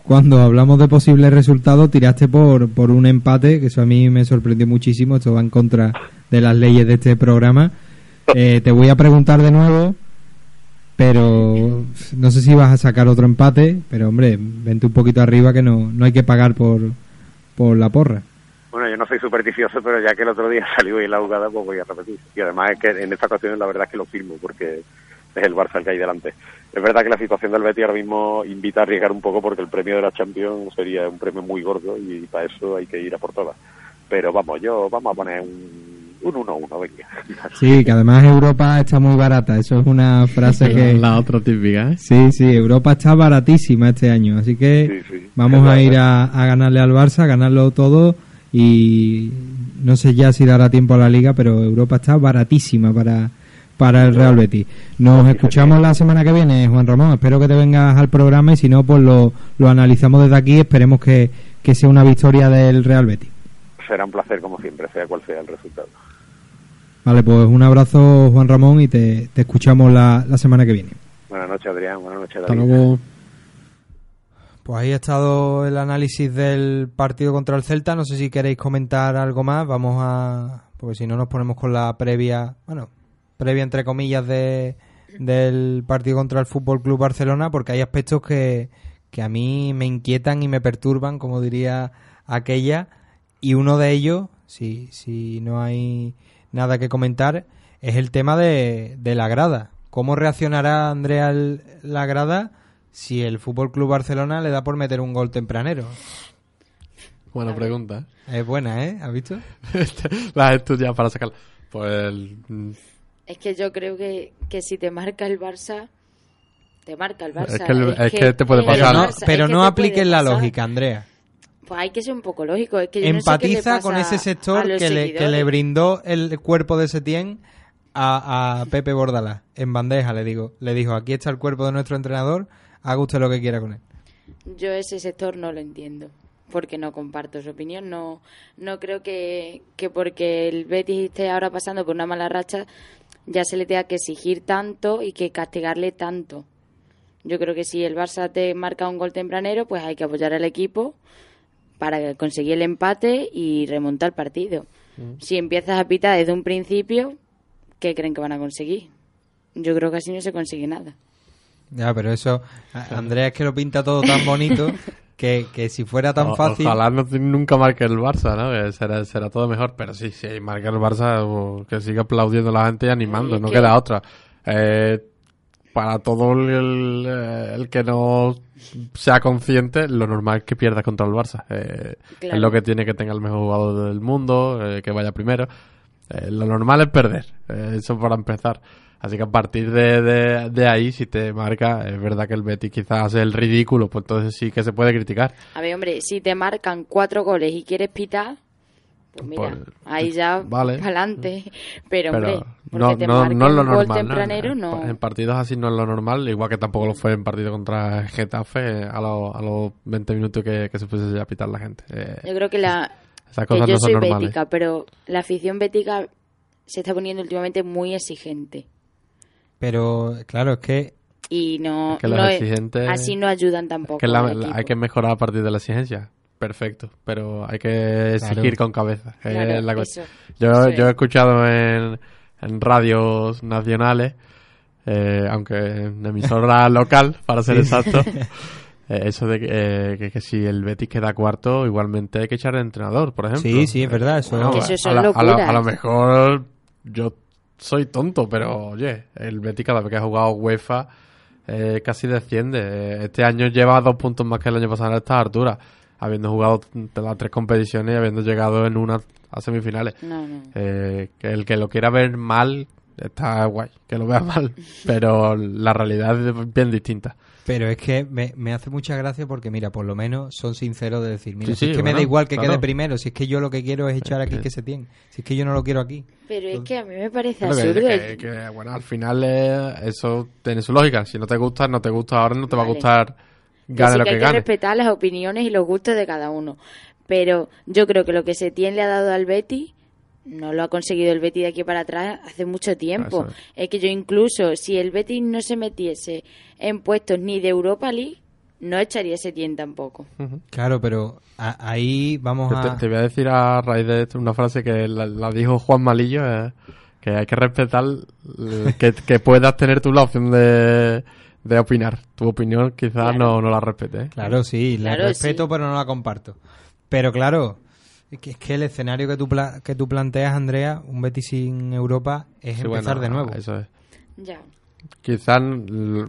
B: cuando hablamos de posibles resultados, tiraste por, por un empate, que eso a mí me sorprendió muchísimo, esto va en contra de las leyes de este programa. Eh, te voy a preguntar de nuevo, pero no sé si vas a sacar otro empate, pero hombre, vente un poquito arriba que no, no hay que pagar por, por la porra.
L: Bueno, yo no soy supersticioso, pero ya que el otro día salió ahí la jugada, pues voy a repetir. Y además es que en esta ocasión la verdad es que lo firmo, porque es el Barça el que hay delante. Es verdad que la situación del Betis ahora mismo invita a arriesgar un poco porque el premio de la Champions sería un premio muy gordo y para eso hay que ir a por todas. Pero vamos, yo vamos a poner un, un 1-1, venga.
B: Sí, que además Europa está muy barata, eso es una frase que...
C: La otra típica, ¿eh?
B: Sí, sí, Europa está baratísima este año, así que
L: Sí, sí.
B: vamos
L: Es
B: a ir a, a ganarle al Barça, a ganarlo todo y no sé ya si dará tiempo a la liga, pero Europa está baratísima para, para el Real Betis. Nos escuchamos la semana que viene, Juan Ramón, espero que te vengas al programa y si no, pues lo, lo analizamos desde aquí, esperemos que, que sea una victoria del Real Betis.
L: Será un placer, como siempre, sea cual sea el resultado.
B: Vale, pues un abrazo Juan Ramón y te, te escuchamos la, la semana que viene.
L: Buenas noches, Adrián. Buenas noches,
B: Hasta
L: David.
B: luego. Pues ahí ha estado el análisis del partido contra el Celta. No sé si queréis comentar algo más. Vamos a. Porque si no, nos ponemos con la previa. Bueno, previa entre comillas de, del partido contra el Fútbol Club Barcelona. Porque hay aspectos que, que a mí me inquietan y me perturban, como diría aquella. Y uno de ellos, si, si no hay nada que comentar, es el tema de, de la grada. ¿Cómo reaccionará Andrea el- la grada si el Fútbol Club Barcelona le da por meter un gol tempranero?
C: Buena pregunta.
B: Es buena, ¿eh? ¿Has visto?
C: La has estudiado para sacarla. Pues mm,
D: Es que yo creo que, que si te marca el Barça, te marca el Barça.
C: Es que el- es que te puede pasar.
B: Pero no, pero
D: es que
B: no apliques la lógica, Andrea.
D: Pues hay que ser un poco lógico. Es que yo no sé
B: Empatiza con ese sector que le, que le brindó el cuerpo de Setién a, a Pepe Bordalás. En bandeja le digo. Le dijo, aquí está el cuerpo de nuestro entrenador, haga usted lo que quiera con él.
D: Yo ese sector no lo entiendo, porque no comparto su opinión. No, no creo que, que porque el Betis esté ahora pasando por una mala racha, ya se le tenga que exigir tanto y que castigarle tanto. Yo creo que si el Barça te marca un gol tempranero, pues hay que apoyar al equipo para conseguir el empate y remontar el partido. Si empiezas a pitar desde un principio, ¿qué creen que van a conseguir? Yo creo que así no se consigue nada.
B: Ya, pero eso, Andrea es que lo pinta todo tan bonito que, que si fuera tan
C: o-
B: fácil...
C: Ojalá no, nunca marque el Barça, ¿no? Que será, será todo mejor. Pero sí, sí, marca el Barça, que siga aplaudiendo la gente y animando. no
D: que-
C: queda otra. Eh, para todo el, el, el que no sea consciente, lo normal es que pierda contra el Barça. Eh,
D: Claro.
C: Es lo que tiene que tenga el mejor jugador del mundo, eh, que vaya primero. Eh, lo normal es perder, eh, eso para empezar. Así que a partir de, de, de ahí, si te marca, es verdad que el Betis quizás hace el ridículo, pues entonces sí que se puede criticar.
D: A ver, hombre, si te marcan cuatro goles y quieres pitar, pues mira,
C: Pues,
D: ahí ya
C: vale.
D: para adelante. Pero,
C: Pero
D: hombre, porque
C: no,
D: te
C: no, no es lo
D: un
C: normal. ¿no?
D: tempranero, no.
C: En partidos así no es lo normal, igual que tampoco lo fue en partido contra Getafe a, los- a los 20 minutos que, que se pusiese a pitar la gente. Eh,
D: Yo creo que la
C: esas
D: que
C: cosas
D: yo
C: no son
D: soy
C: normales.
D: bética, pero la afición bética se está poniendo últimamente muy exigente.
B: Pero, claro, es que
D: Y no,
C: Es que los
D: no es-
C: exigentes-
D: así no ayudan tampoco.
C: que la- la- hay que mejorar a partir de la exigencia. Perfecto, pero hay que exigir
B: Claro.
C: con cabeza. es
D: Claro,
C: la
D: eso,
C: cuestión. yo,
D: eso
C: yo he
D: es.
C: escuchado en, en radios nacionales, eh, aunque en emisora local, para ser exacto, eso de que, eh, que, que si el Betis queda cuarto, igualmente hay que echar al entrenador, por ejemplo.
B: Sí, sí, es verdad, eso-
C: Bueno, a, la- lo mejor yo soy tonto, pero oye, el Betis cada vez que ha jugado UEFA eh, casi desciende. Eh, Este año lleva dos puntos más que el año pasado a estas alturas, habiendo jugado las tres competiciones y habiendo llegado en una a semifinales.
D: No, no.
C: Eh, que el que lo quiera ver mal está guay, que lo vea mal, pero la realidad es bien distinta.
B: Pero es que me, me hace mucha gracia porque, mira, por lo menos son sinceros de decir, mira,
C: Sí,
B: si
C: sí,
B: es que me da igual que
C: claro.
B: quede primero, si es que yo lo que quiero es echar aquí
C: que-
B: que se tiene, si es que yo no lo quiero aquí.
D: Pero es que a mí me parece
C: que-
D: absurdo.
C: que- que, bueno, al final eh, eso tiene su lógica. Si no te gusta, no te gusta ahora, no te va a gustar,
D: Que
C: gane
D: sí
C: lo
D: que
C: que
D: hay que respetar las opiniones y los gustos de cada uno. Pero yo creo que lo que Setién le ha dado al Betty no lo ha conseguido el Betty de aquí para atrás hace mucho tiempo. Es que yo incluso, si el Betty no se metiese en puestos ni de Europa League, no echaría Setién tampoco.
B: Claro, pero a- ahí vamos
C: Te,
B: a...
C: te voy a decir a raíz de esto una frase que la, la dijo Juan Malillo, eh, Que hay que respetar que, que puedas tener tú la opción de, de opinar. Tu opinión quizás no, no la respete. ¿eh?
B: Claro, sí, la
D: Claro,
B: respeto,
D: sí.
B: pero no la comparto. Pero claro, que, es que el escenario que tú, pla- que tú planteas, Andrea, un Betis sin Europa, es
C: Sí,
B: empezar
C: bueno,
B: de nuevo.
C: Eso es.
D: Ya.
C: Quizás.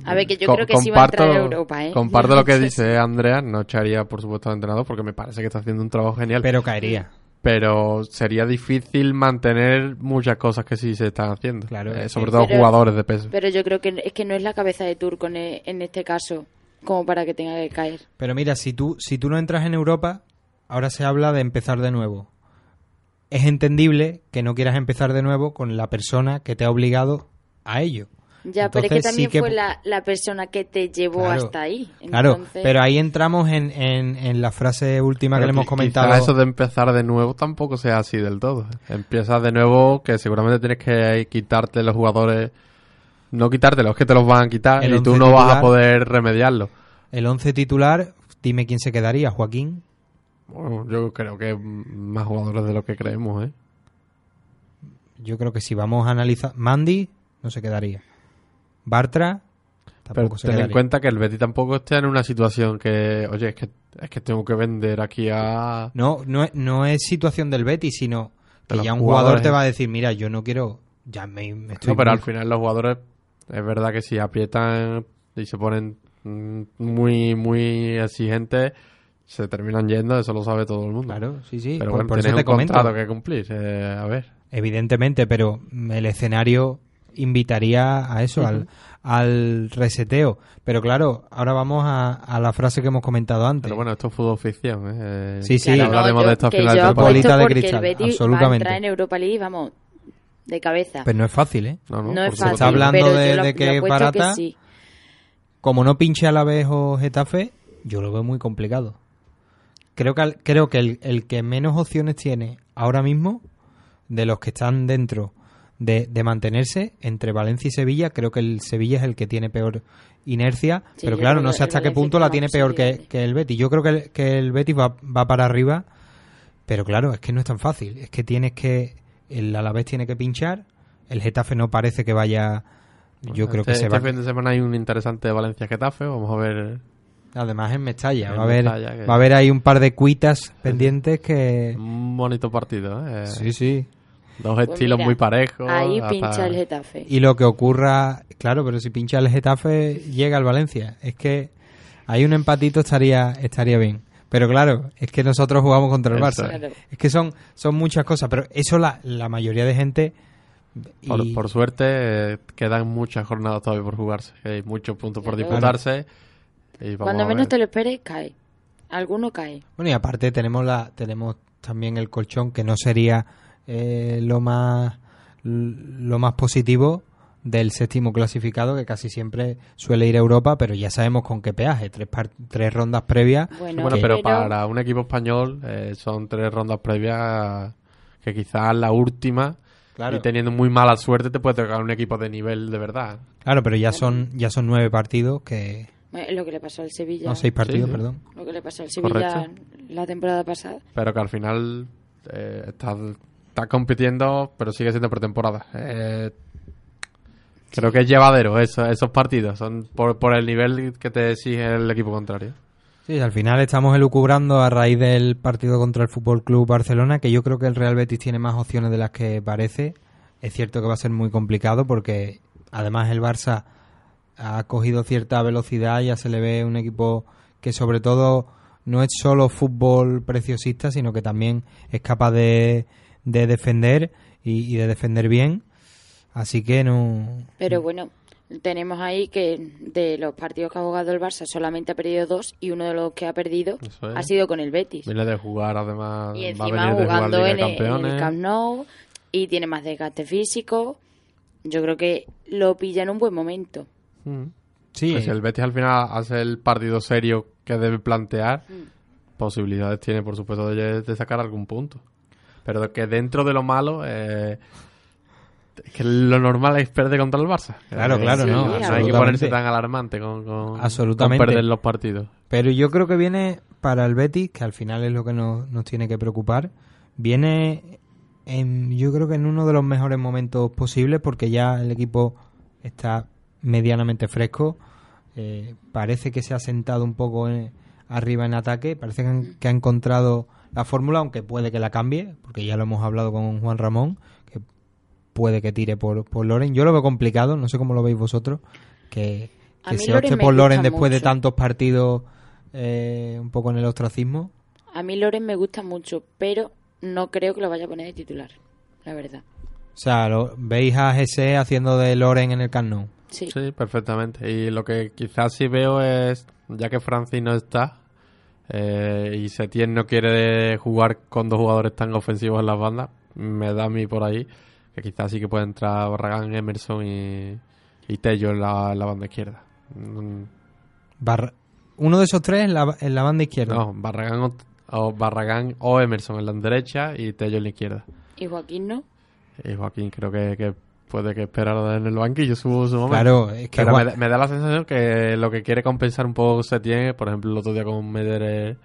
D: A ver, que yo
C: co-
D: creo que sí va a entrar
C: comparto-
D: a Europa, ¿eh?
C: Comparto lo que
D: Sí.
C: dice Andrea. No echaría, por supuesto, al entrenador porque me parece que está haciendo un trabajo genial.
B: Pero caería.
C: Pero sería difícil mantener muchas cosas que sí se están haciendo.
B: Claro.
C: Eh, sobre todo
D: Pero-
C: jugadores de peso.
D: Pero yo creo que es que no es la cabeza de Turco en, e- en este caso como para que tenga que caer.
B: Pero mira, si tú, si tú no entras en Europa, ahora se habla de empezar de nuevo. Es entendible que no quieras empezar de nuevo con la persona que te ha obligado a ello.
D: Ya, pero es que
B: sí
D: también
B: que-
D: fue la, la persona que te llevó
B: Claro,
D: hasta ahí.
B: Claro,
D: Entonces-
B: pero ahí entramos en, en, en la frase última que le hemos comentado.
C: quizá eso de empezar de nuevo tampoco sea así del todo. Empiezas de nuevo que seguramente tienes que quitarte los jugadores. No quitártelos, es que te los van a quitar
B: El
C: y tú no vas a poder remediarlo.
B: El 11 titular, dime quién se quedaría, Joaquín.
C: Bueno, yo creo que más jugadores de lo que creemos, ¿eh?
B: Yo creo que si vamos a analizar. Mandy no se quedaría. Bartra
C: Pero
B: tampoco se
C: ten en
B: quedaría.
C: cuenta que el Betty tampoco está en una situación que, oye, es que, es que tengo que vender aquí a...
B: No, no, es- no es situación del Betis, sino que ya un jugador te va a decir, mira, yo no quiero. Ya me, me estoy.
C: No, pero
B: muy-
C: al final los jugadores, es verdad que si aprietan y se ponen mm, muy, muy exigentes, se terminan yendo, eso lo sabe todo el mundo.
B: Claro, sí, sí.
C: Pero
B: por-
C: bueno,
B: por eso te
C: un
B: comento.
C: contrato que cumplir, eh, a ver.
B: Evidentemente, pero el escenario invitaría a eso, al, al reseteo. Pero claro, ahora vamos a, a la frase que hemos comentado antes.
C: Pero bueno, esto es fútbol ficción, ¿eh?
B: Sí, sí. Claro,
C: hablaremos
D: yo-
C: de esto a
D: que
C: final
D: yo
C: de
B: Bolita de cristal,
D: el Betis va a
B: absolutamente.
D: entrar en Europa League, vamos, de cabeza.
B: Pero no es fácil, ¿eh?
C: No,
D: no es
B: Se
D: fácil.
B: está hablando de,
D: lo-
B: de que
D: apuesto
B: Barata,
D: que sí.
B: como no pinche a la vez o Getafe, yo lo veo muy complicado. Creo que, al- creo que el, el que menos opciones tiene ahora mismo, de los que están dentro de, de mantenerse, entre Valencia y Sevilla, creo que el Sevilla es el que tiene peor inercia,
D: Sí,
B: pero claro, no sé hasta qué punto la tiene peor que, que el Betis. Yo creo que el, que el Betis va, va para arriba, pero claro, es que no es tan fácil. Es que tienes que, el Alavés tiene que pinchar, el Getafe no parece que vaya... Yo creo que
C: este,
B: se
C: este
B: va...
C: fin de semana hay un interesante Valencia-Getafe, vamos a ver...
B: Además en Mestalla.
C: En
B: Va a haber,
C: Mestalla, que-
B: va a haber ahí un par de cuitas pendientes que...
C: Un bonito partido, ¿eh?
B: Sí, sí.
C: Dos
D: Pues
C: estilos
D: mira,
C: muy parejos.
D: Ahí
C: hasta-
D: pincha el Getafe.
B: Y lo que ocurra... Claro, pero si pincha el Getafe, llega al Valencia. Es que hay un empatito estaría estaría bien. Pero claro, es que nosotros jugamos contra el Barça.
D: es. Claro.
B: Es que son, son muchas cosas, pero eso la, la mayoría de gente... y-
C: Por, por suerte, eh, quedan muchas jornadas todavía por jugarse. Hay muchos puntos por
D: Claro.
C: Disputarse. Y vamos
D: Cuando menos te lo esperes, cae. Alguno cae.
B: Bueno, y aparte tenemos la tenemos también el colchón que no sería eh, lo más lo más positivo del séptimo clasificado que casi siempre suele ir a Europa, pero ya sabemos con qué peaje, tres par- tres rondas previas.
D: Bueno,
C: pero
D: pero-
C: para un equipo español eh, son tres rondas previas que quizás la última
B: Claro.
C: y teniendo muy mala suerte te puede tocar un equipo de nivel de verdad.
B: Claro, pero ya son ya son nueve partidos que
D: Lo que le pasó al Sevilla.
B: no seis partidos,
C: Sí, sí.
B: perdón.
D: Lo que le pasó al Sevilla
C: Correcto.
D: la temporada pasada.
C: Pero que al final eh, estás estás compitiendo, pero sigue siendo pretemporada. Eh, creo que es llevadero eso, esos partidos, son por, por el nivel que te exige el equipo contrario.
B: Sí, al final estamos elucubrando a raíz del partido contra el Fútbol Club Barcelona, que yo creo que el Real Betis tiene más opciones de las que parece. Es cierto que va a ser muy complicado porque además el Barça ha cogido cierta velocidad, ya se le ve un equipo que sobre todo no es solo fútbol preciosista, sino que también es capaz de, de defender y, y de defender bien. Así que no.
D: Pero bueno, tenemos ahí que de los partidos que ha jugado el Barça solamente ha perdido dos y uno de los que ha perdido
C: es.
D: ha sido con el Betis.
C: Viene de jugar además,
D: Y
C: va a
D: encima
C: de jugar
D: jugando
C: Liga
D: en
C: de
D: el, en
C: Campeones.
D: el Camp Nou y tiene más desgaste físico. Yo creo que lo pilla en un buen momento.
C: Mm.
B: Sí,
C: Pues si el Betis al final hace el partido serio que debe plantear,
D: Mm.
C: posibilidades tiene, por supuesto, de, de sacar algún punto. Pero que dentro de lo malo, eh, que lo normal es perder contra el Barça.
B: Claro,
C: Eh,
B: claro,
D: Sí,
B: no.
C: hay que ponerse tan alarmante con, con,
B: Absolutamente.
C: con perder los partidos.
B: Pero yo creo que viene para el Betis, que al final es lo que nos, nos tiene que preocupar, viene en, yo creo que en uno de los mejores momentos posibles porque ya el equipo está medianamente fresco. Eh, parece que se ha sentado un poco en- arriba en ataque. Parece que, han- que ha encontrado la fórmula, aunque puede que la cambie, porque ya lo hemos hablado con Juan Ramón, que puede que tire por, por Loren. Yo lo veo complicado, no sé cómo lo veis vosotros, que, se opte por Loren después de tantos partidos eh, un poco en el ostracismo.
D: A mí Loren me gusta mucho, pero no creo que lo vaya a poner de titular, la verdad.
B: O sea, lo, veis a GC haciendo de Loren en el Camp Nou.
D: Sí.
C: perfectamente. Y lo que quizás sí veo es, ya que Francis no está eh, y Setién no quiere jugar con dos jugadores tan ofensivos en las bandas, me da a mí por ahí que quizás sí que puede entrar Barragán, Emerson y, y Tello en la, en la banda izquierda. Mm,
B: uno de esos tres en la, en la banda izquierda.
C: No, Barragán o, o Barragán o Emerson en la derecha y Tello en la izquierda.
D: ¿Y Joaquín no?
C: Y Joaquín creo que, que puede que esperar en el banquillo su, su momento.
B: Claro, es que
C: Pero me, da- me da la sensación que lo que quiere compensar un poco Setién, por ejemplo, el otro día con Medere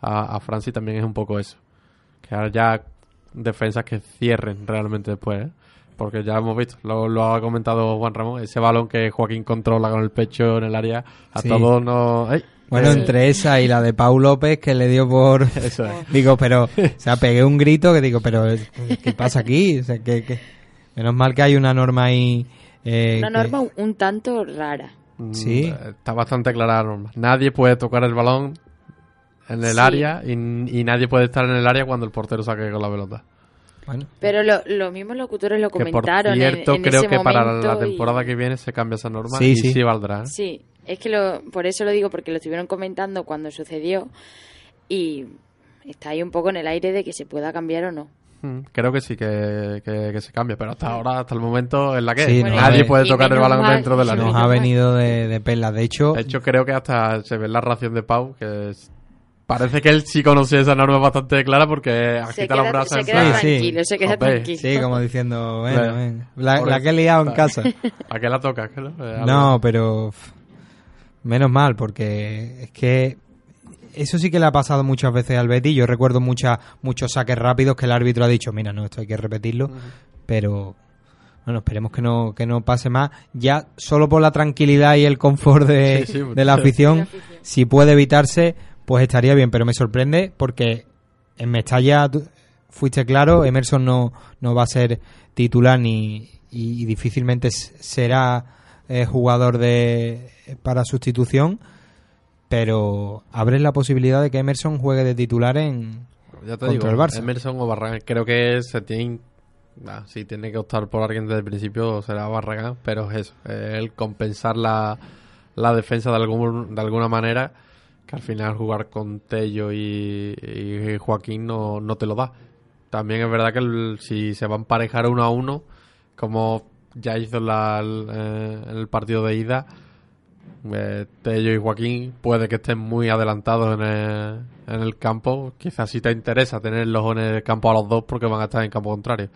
C: a, a Francis también es un poco eso. Que ahora ya defensas que cierren realmente después, ¿eh? Porque ya hemos visto, lo, lo ha comentado Juan Ramón, ese balón que Joaquín controla con el pecho en el área, a
B: Sí.
C: todos nos... ¡ay!
B: Bueno,
C: Eh,
B: entre esa y la de Pau López que le dio por...
C: Eso es.
B: Digo, pero... O sea, pegué un grito que digo, pero ¿qué pasa aquí? O sea, que- Menos mal que hay una norma ahí... eh,
D: Una
B: que-
D: norma un, un tanto rara.
C: Mm,
B: Sí.
C: Está bastante clara la norma. Nadie puede tocar el balón en el
D: Sí.
C: área y, y nadie puede estar en el área cuando el portero saque con la pelota.
B: Bueno,
D: Pero lo- los mismos locutores lo
C: Que por
D: comentaron en-
C: cierto,
D: en,
C: creo
D: ese
C: que para la
D: momento y-
C: temporada que viene se cambia esa norma
B: Sí,
C: y
B: sí.
C: sí, valdrá. ¿eh?
D: Sí, es que lo, por eso lo digo, porque lo estuvieron comentando cuando sucedió y está ahí un poco en el aire de que se pueda cambiar o no.
C: Creo que sí, que, que- que se cambia, pero hasta ahora, hasta el momento, es la que
B: Sí. Bueno,
C: Nadie puede
D: y
C: tocar el balón
D: mal,
C: dentro de la
B: nos ha
D: normal.
B: venido de, de perlas. De hecho,
C: De hecho, creo que hasta se ve en la ración de Pau que es- parece que él sí conocía esa norma bastante clara porque
D: Se
C: agita
D: queda,
C: brazos
D: se
C: en
D: queda
C: plan,
B: Sí, sí.
D: tranquilo, se queda tranquilo.
B: sí, como diciendo, bueno,
C: Bueno,
B: venga, la, la que he liado en casa.
C: ¿A qué la tocas? ¿Qué no? Eh,
B: pero menos mal, porque es que eso sí que le ha pasado muchas veces al Betty. Yo recuerdo muchas muchos saques rápidos que el árbitro ha dicho, mira, no, esto hay que repetirlo, pero bueno, esperemos que no, que no pase más. Ya solo por la tranquilidad y el confort de,
C: Sí, sí,
B: de la afición,
D: De la afición.
B: si puede evitarse, pues estaría bien, pero me sorprende porque en Mestalla fuiste claro, Emerson no, no va a ser titular ni y, difícilmente será eh, jugador de para sustitución, pero abres la posibilidad de que Emerson juegue de titular en
C: Ya te
B: contra
C: digo,
B: el Barça.
C: Emerson o Barragán. Creo que se tiene. ah, si tiene que optar por alguien desde el principio será Barragán, pero es eso. el compensar la, la defensa de, algún, de alguna manera, que al final jugar con Tello y, y Joaquín no, no te lo da. También es verdad que el- si se va a emparejar uno a uno, como ya hizo la, el, eh, en el partido de ida, eh, Tello y Joaquín puede que estén muy adelantados en el, en el campo. Quizás si te interesa tenerlos en el campo a los dos porque van a estar en campo contrario.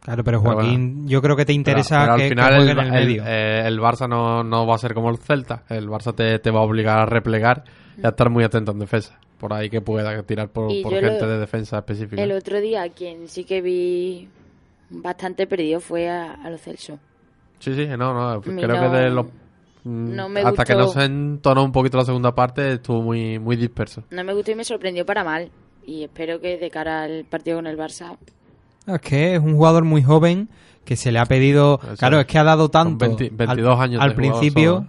B: Claro, pero
C: Pero
B: Joaquín, yo creo que te interesa
C: Pero- pero
B: que,
C: al
B: que
C: final el,
B: en el
C: el-
B: medio.
C: eh, el Barça no, no va a ser como el Celta. El Barça te, te va a obligar a replegar y a estar muy atento en defensa. Por ahí que pueda tirar por, gente
D: lo-
C: de defensa específica.
D: El otro día, quien sí que vi bastante perdido fue a, a los Celso.
C: Sí, sí, no, no. Creo
D: no-
C: que de los. Mm,
D: no me
C: hasta que no se entonó un poquito la segunda parte, estuvo muy, muy disperso.
D: No me gustó y me sorprendió para mal. Y espero que de cara al partido con el Barça.
B: Es que es un jugador muy joven que se le ha pedido.
C: Eso
B: claro,
C: es.
B: que ha dado tanto
C: 20 22
B: al,
C: años
B: al principio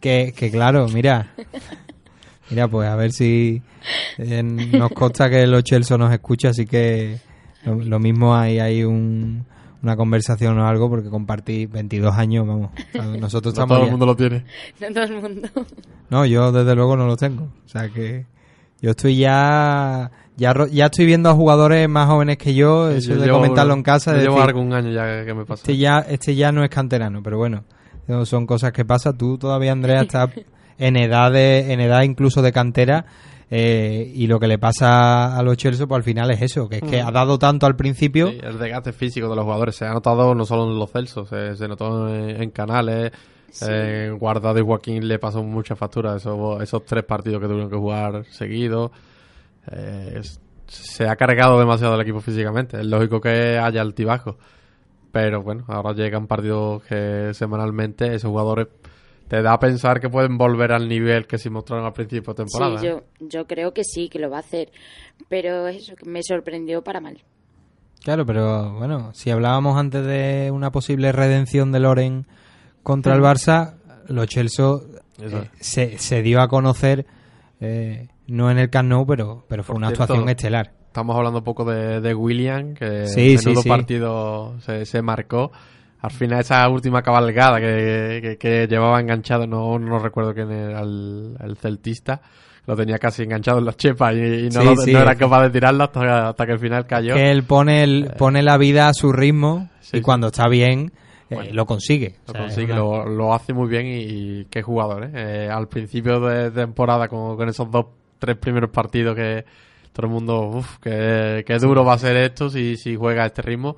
B: que, que, claro, mira. Mira, pues a ver si eh, nos consta que los Chelsea nos escucha, así que lo, lo mismo hay, hay un, una conversación o algo, porque compartí 22 años, vamos. Nosotros
C: No
B: estamos
C: todo el
B: ya-
C: mundo lo tiene.
D: No todo el mundo.
B: No, yo desde luego no los tengo. O sea que yo estoy ya ya ya estoy viendo a jugadores más jóvenes que yo, eso
C: Yo
B: de
C: llevo-
B: comentarlo en casa. de
C: llevo
B: decir,
C: algún año ya que me pasa.
B: este ya este ya no es canterano, pero bueno, no son cosas que pasan. Tú todavía, Andrea, estás en edad de en edad incluso de cantera. Eh, y lo que le pasa a los Chelsea, pues al final es eso, que es que
C: Mm.
B: ha dado tanto al principio.
C: Sí, el desgaste físico de los jugadores se ha notado no solo en los Celsos, se, se notó en, en Canales, en Guardado y Joaquín le pasó mucha factura esos, esos tres partidos que tuvieron que jugar seguidos. Eh, se ha cargado demasiado el equipo físicamente. Es lógico que haya altibajo. Pero bueno, ahora llegan partidos que semanalmente esos jugadores te da a pensar que pueden volver al nivel que se mostraron al principio de temporada.
D: Sí,
C: ¿eh?
D: yo, yo creo que sí, que lo va a hacer. Pero eso que me sorprendió para mal.
B: Claro, pero bueno, si hablábamos antes de una posible redención de Loren contra el Barça, lo Chelsea eh, se, se dio a conocer, eh, no en el Camp Nou, pero, pero fue
C: Por
B: una
C: cierto,
B: actuación estelar.
C: Estamos hablando un poco de, de William, que
B: Sí,
C: en
B: sí,
C: menudo
B: sí.
C: partido se, se marcó. Al final esa última cabalgada que, que- que llevaba enganchado, no, no recuerdo quién era el, el celtista, lo tenía casi enganchado en las chepas y, y no,
B: Sí,
C: lo-
B: sí.
C: no era capaz de tirarlo hasta, hasta que al final cayó.
B: Que él pone, el, pone la vida a su ritmo
C: Eh, sí,
B: y cuando está bien eh, lo consigue.
C: Lo
B: O sea, es
C: consigue,
B: una-
C: lo, lo hace muy bien y, y qué jugador, ¿eh? Eh, Al principio de temporada, con, con esos dos, tres primeros partidos que todo el mundo, uff, qué, qué duro va a ser esto si, si juega a este ritmo.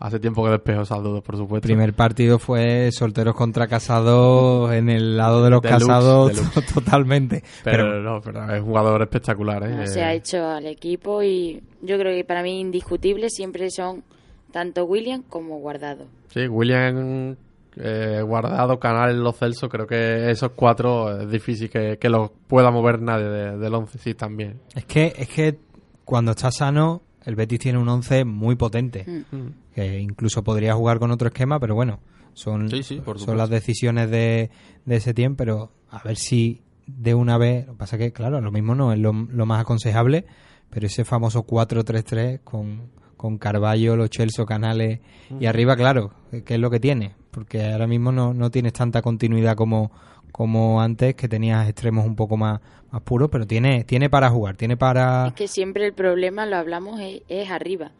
C: Hace tiempo que despejo esas dudas, por supuesto.
B: primer partido fue solteros contra casados en el lado de los
C: Deluxe,
B: casados
C: deluxe.
B: totalmente.
C: Pero,
B: Pero,
C: no, pero es un jugador espectacular, ¿eh?
D: Se ha hecho al equipo y yo creo que para mí indiscutibles siempre son tanto William como Guardado.
C: Sí, William, eh, Guardado, Canal, Los Celso, creo que esos cuatro es difícil que, que los pueda mover nadie de- del once, sí, también.
B: es que es que cuando está sano el Betis tiene un 11 muy potente.
D: Mm.
B: que incluso podría jugar con otro esquema, pero bueno, son,
C: Sí, sí, por
B: son las decisiones de, de ese tiempo, pero a ver si de una vez, lo que pasa que, claro, lo mismo no es lo, lo más aconsejable, pero ese famoso 4-3-3 con, con Carballo, los Chelsea, Canales y
C: Mm.
B: arriba, claro, ¿qué es lo que tiene? Porque ahora mismo no, no tienes tanta continuidad como, como antes, que tenías extremos un poco más, más puros, pero tiene, tiene para jugar, tiene para...
D: Es que siempre el problema, lo hablamos, es, es arriba.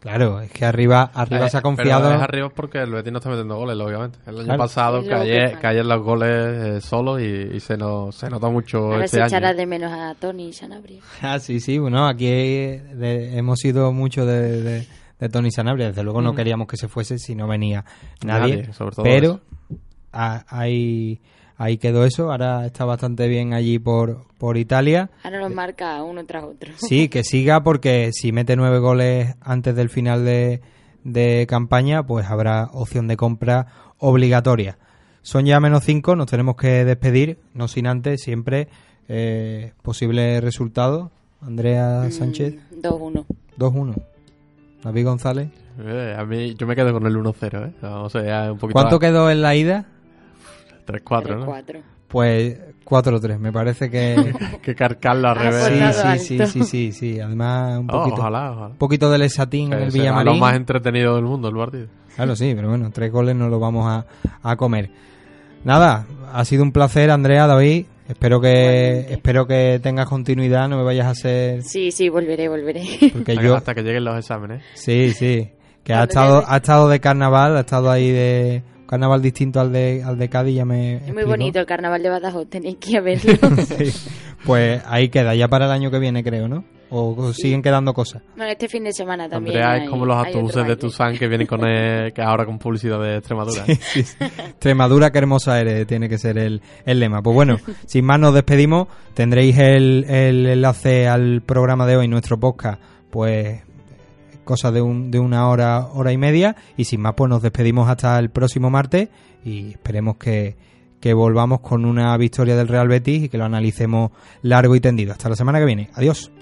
B: Claro, es que arriba, arriba
C: Eh,
B: se ha confiado...
C: Pero es arriba porque el Betis no está metiendo goles, lógicamente. El año
B: Claro.
C: pasado
D: Es lo que
C: caye-
D: pasa.
C: caían los goles eh, solos y, y se, nos, se nota mucho
D: Ahora
C: este
D: se
C: año.
D: echará de menos a Tony Sanabria.
B: Ah, sí, sí, bueno, aquí de- hemos sido mucho de, de, de Tony Sanabria, desde luego no
C: Mm.
B: queríamos que se fuese si no venía nadie,
C: Nadie, sobre todo
B: pero a- ahí, ahí quedó eso, ahora está bastante bien allí por, por Italia,
D: Ahora los marca uno tras otro.
B: sí, que siga porque si mete nueve goles antes del final de, de campaña, pues habrá opción de compra obligatoria. Son ya menos cinco, nos tenemos que despedir, no sin antes siempre eh, posible resultado. Andrea
D: Mm,
B: Sánchez,
D: 2-1.
B: 2-1. David González.
C: Eh, a mí, yo me quedo con el 1-0, ¿eh? O sea, un poquito
B: ¿Cuánto
C: más.
B: quedó en la ida?
C: 3-4, ¿no?
D: 3-4.
B: Pues 4-3, me parece que...
C: que carcarlo al revés.
B: sí, sí, sí, sí, sí, sí. Además, un
C: Oh,
B: poquito,
C: ojalá, ojalá.
B: un poquito del Esatín en el Villamarín.
C: lo más entretenido del mundo el partido.
B: Claro, sí, pero bueno, tres goles no los vamos a, a comer. Nada, ha sido un placer, Andrea, David. Espero que
D: Igualmente.
B: espero que tengas continuidad, no me vayas a hacer
D: Sí, sí, volveré, volveré.
B: porque
C: Hasta, que,
B: yo
C: hasta que lleguen los exámenes.
B: sí, sí, que ha estado ha estado de carnaval, ha estado ahí de carnaval distinto al de al de Cádiz, ya me
D: Es muy bonito el carnaval de Badajoz, tenéis que ir a verlo.
B: Sí. Pues ahí queda, ya para el año que viene, creo, ¿no? O, o siguen quedando cosas.
D: bueno, este fin de semana también.
C: Andrea es como los autobuses de. Tucson que vienen con el- que ahora con publicidad de Extremadura.
B: Sí, sí, sí. Extremadura, qué hermosa eres, tiene que ser el, el lema. Pues bueno, sin más nos despedimos. Tendréis el, el enlace al programa de hoy, nuestro podcast, pues cosa de, un, de una hora, hora y media. Y sin más, pues nos despedimos hasta el próximo martes y esperemos que, que volvamos con una victoria del Real Betis y que lo analicemos largo y tendido. Hasta la semana que viene. Adiós.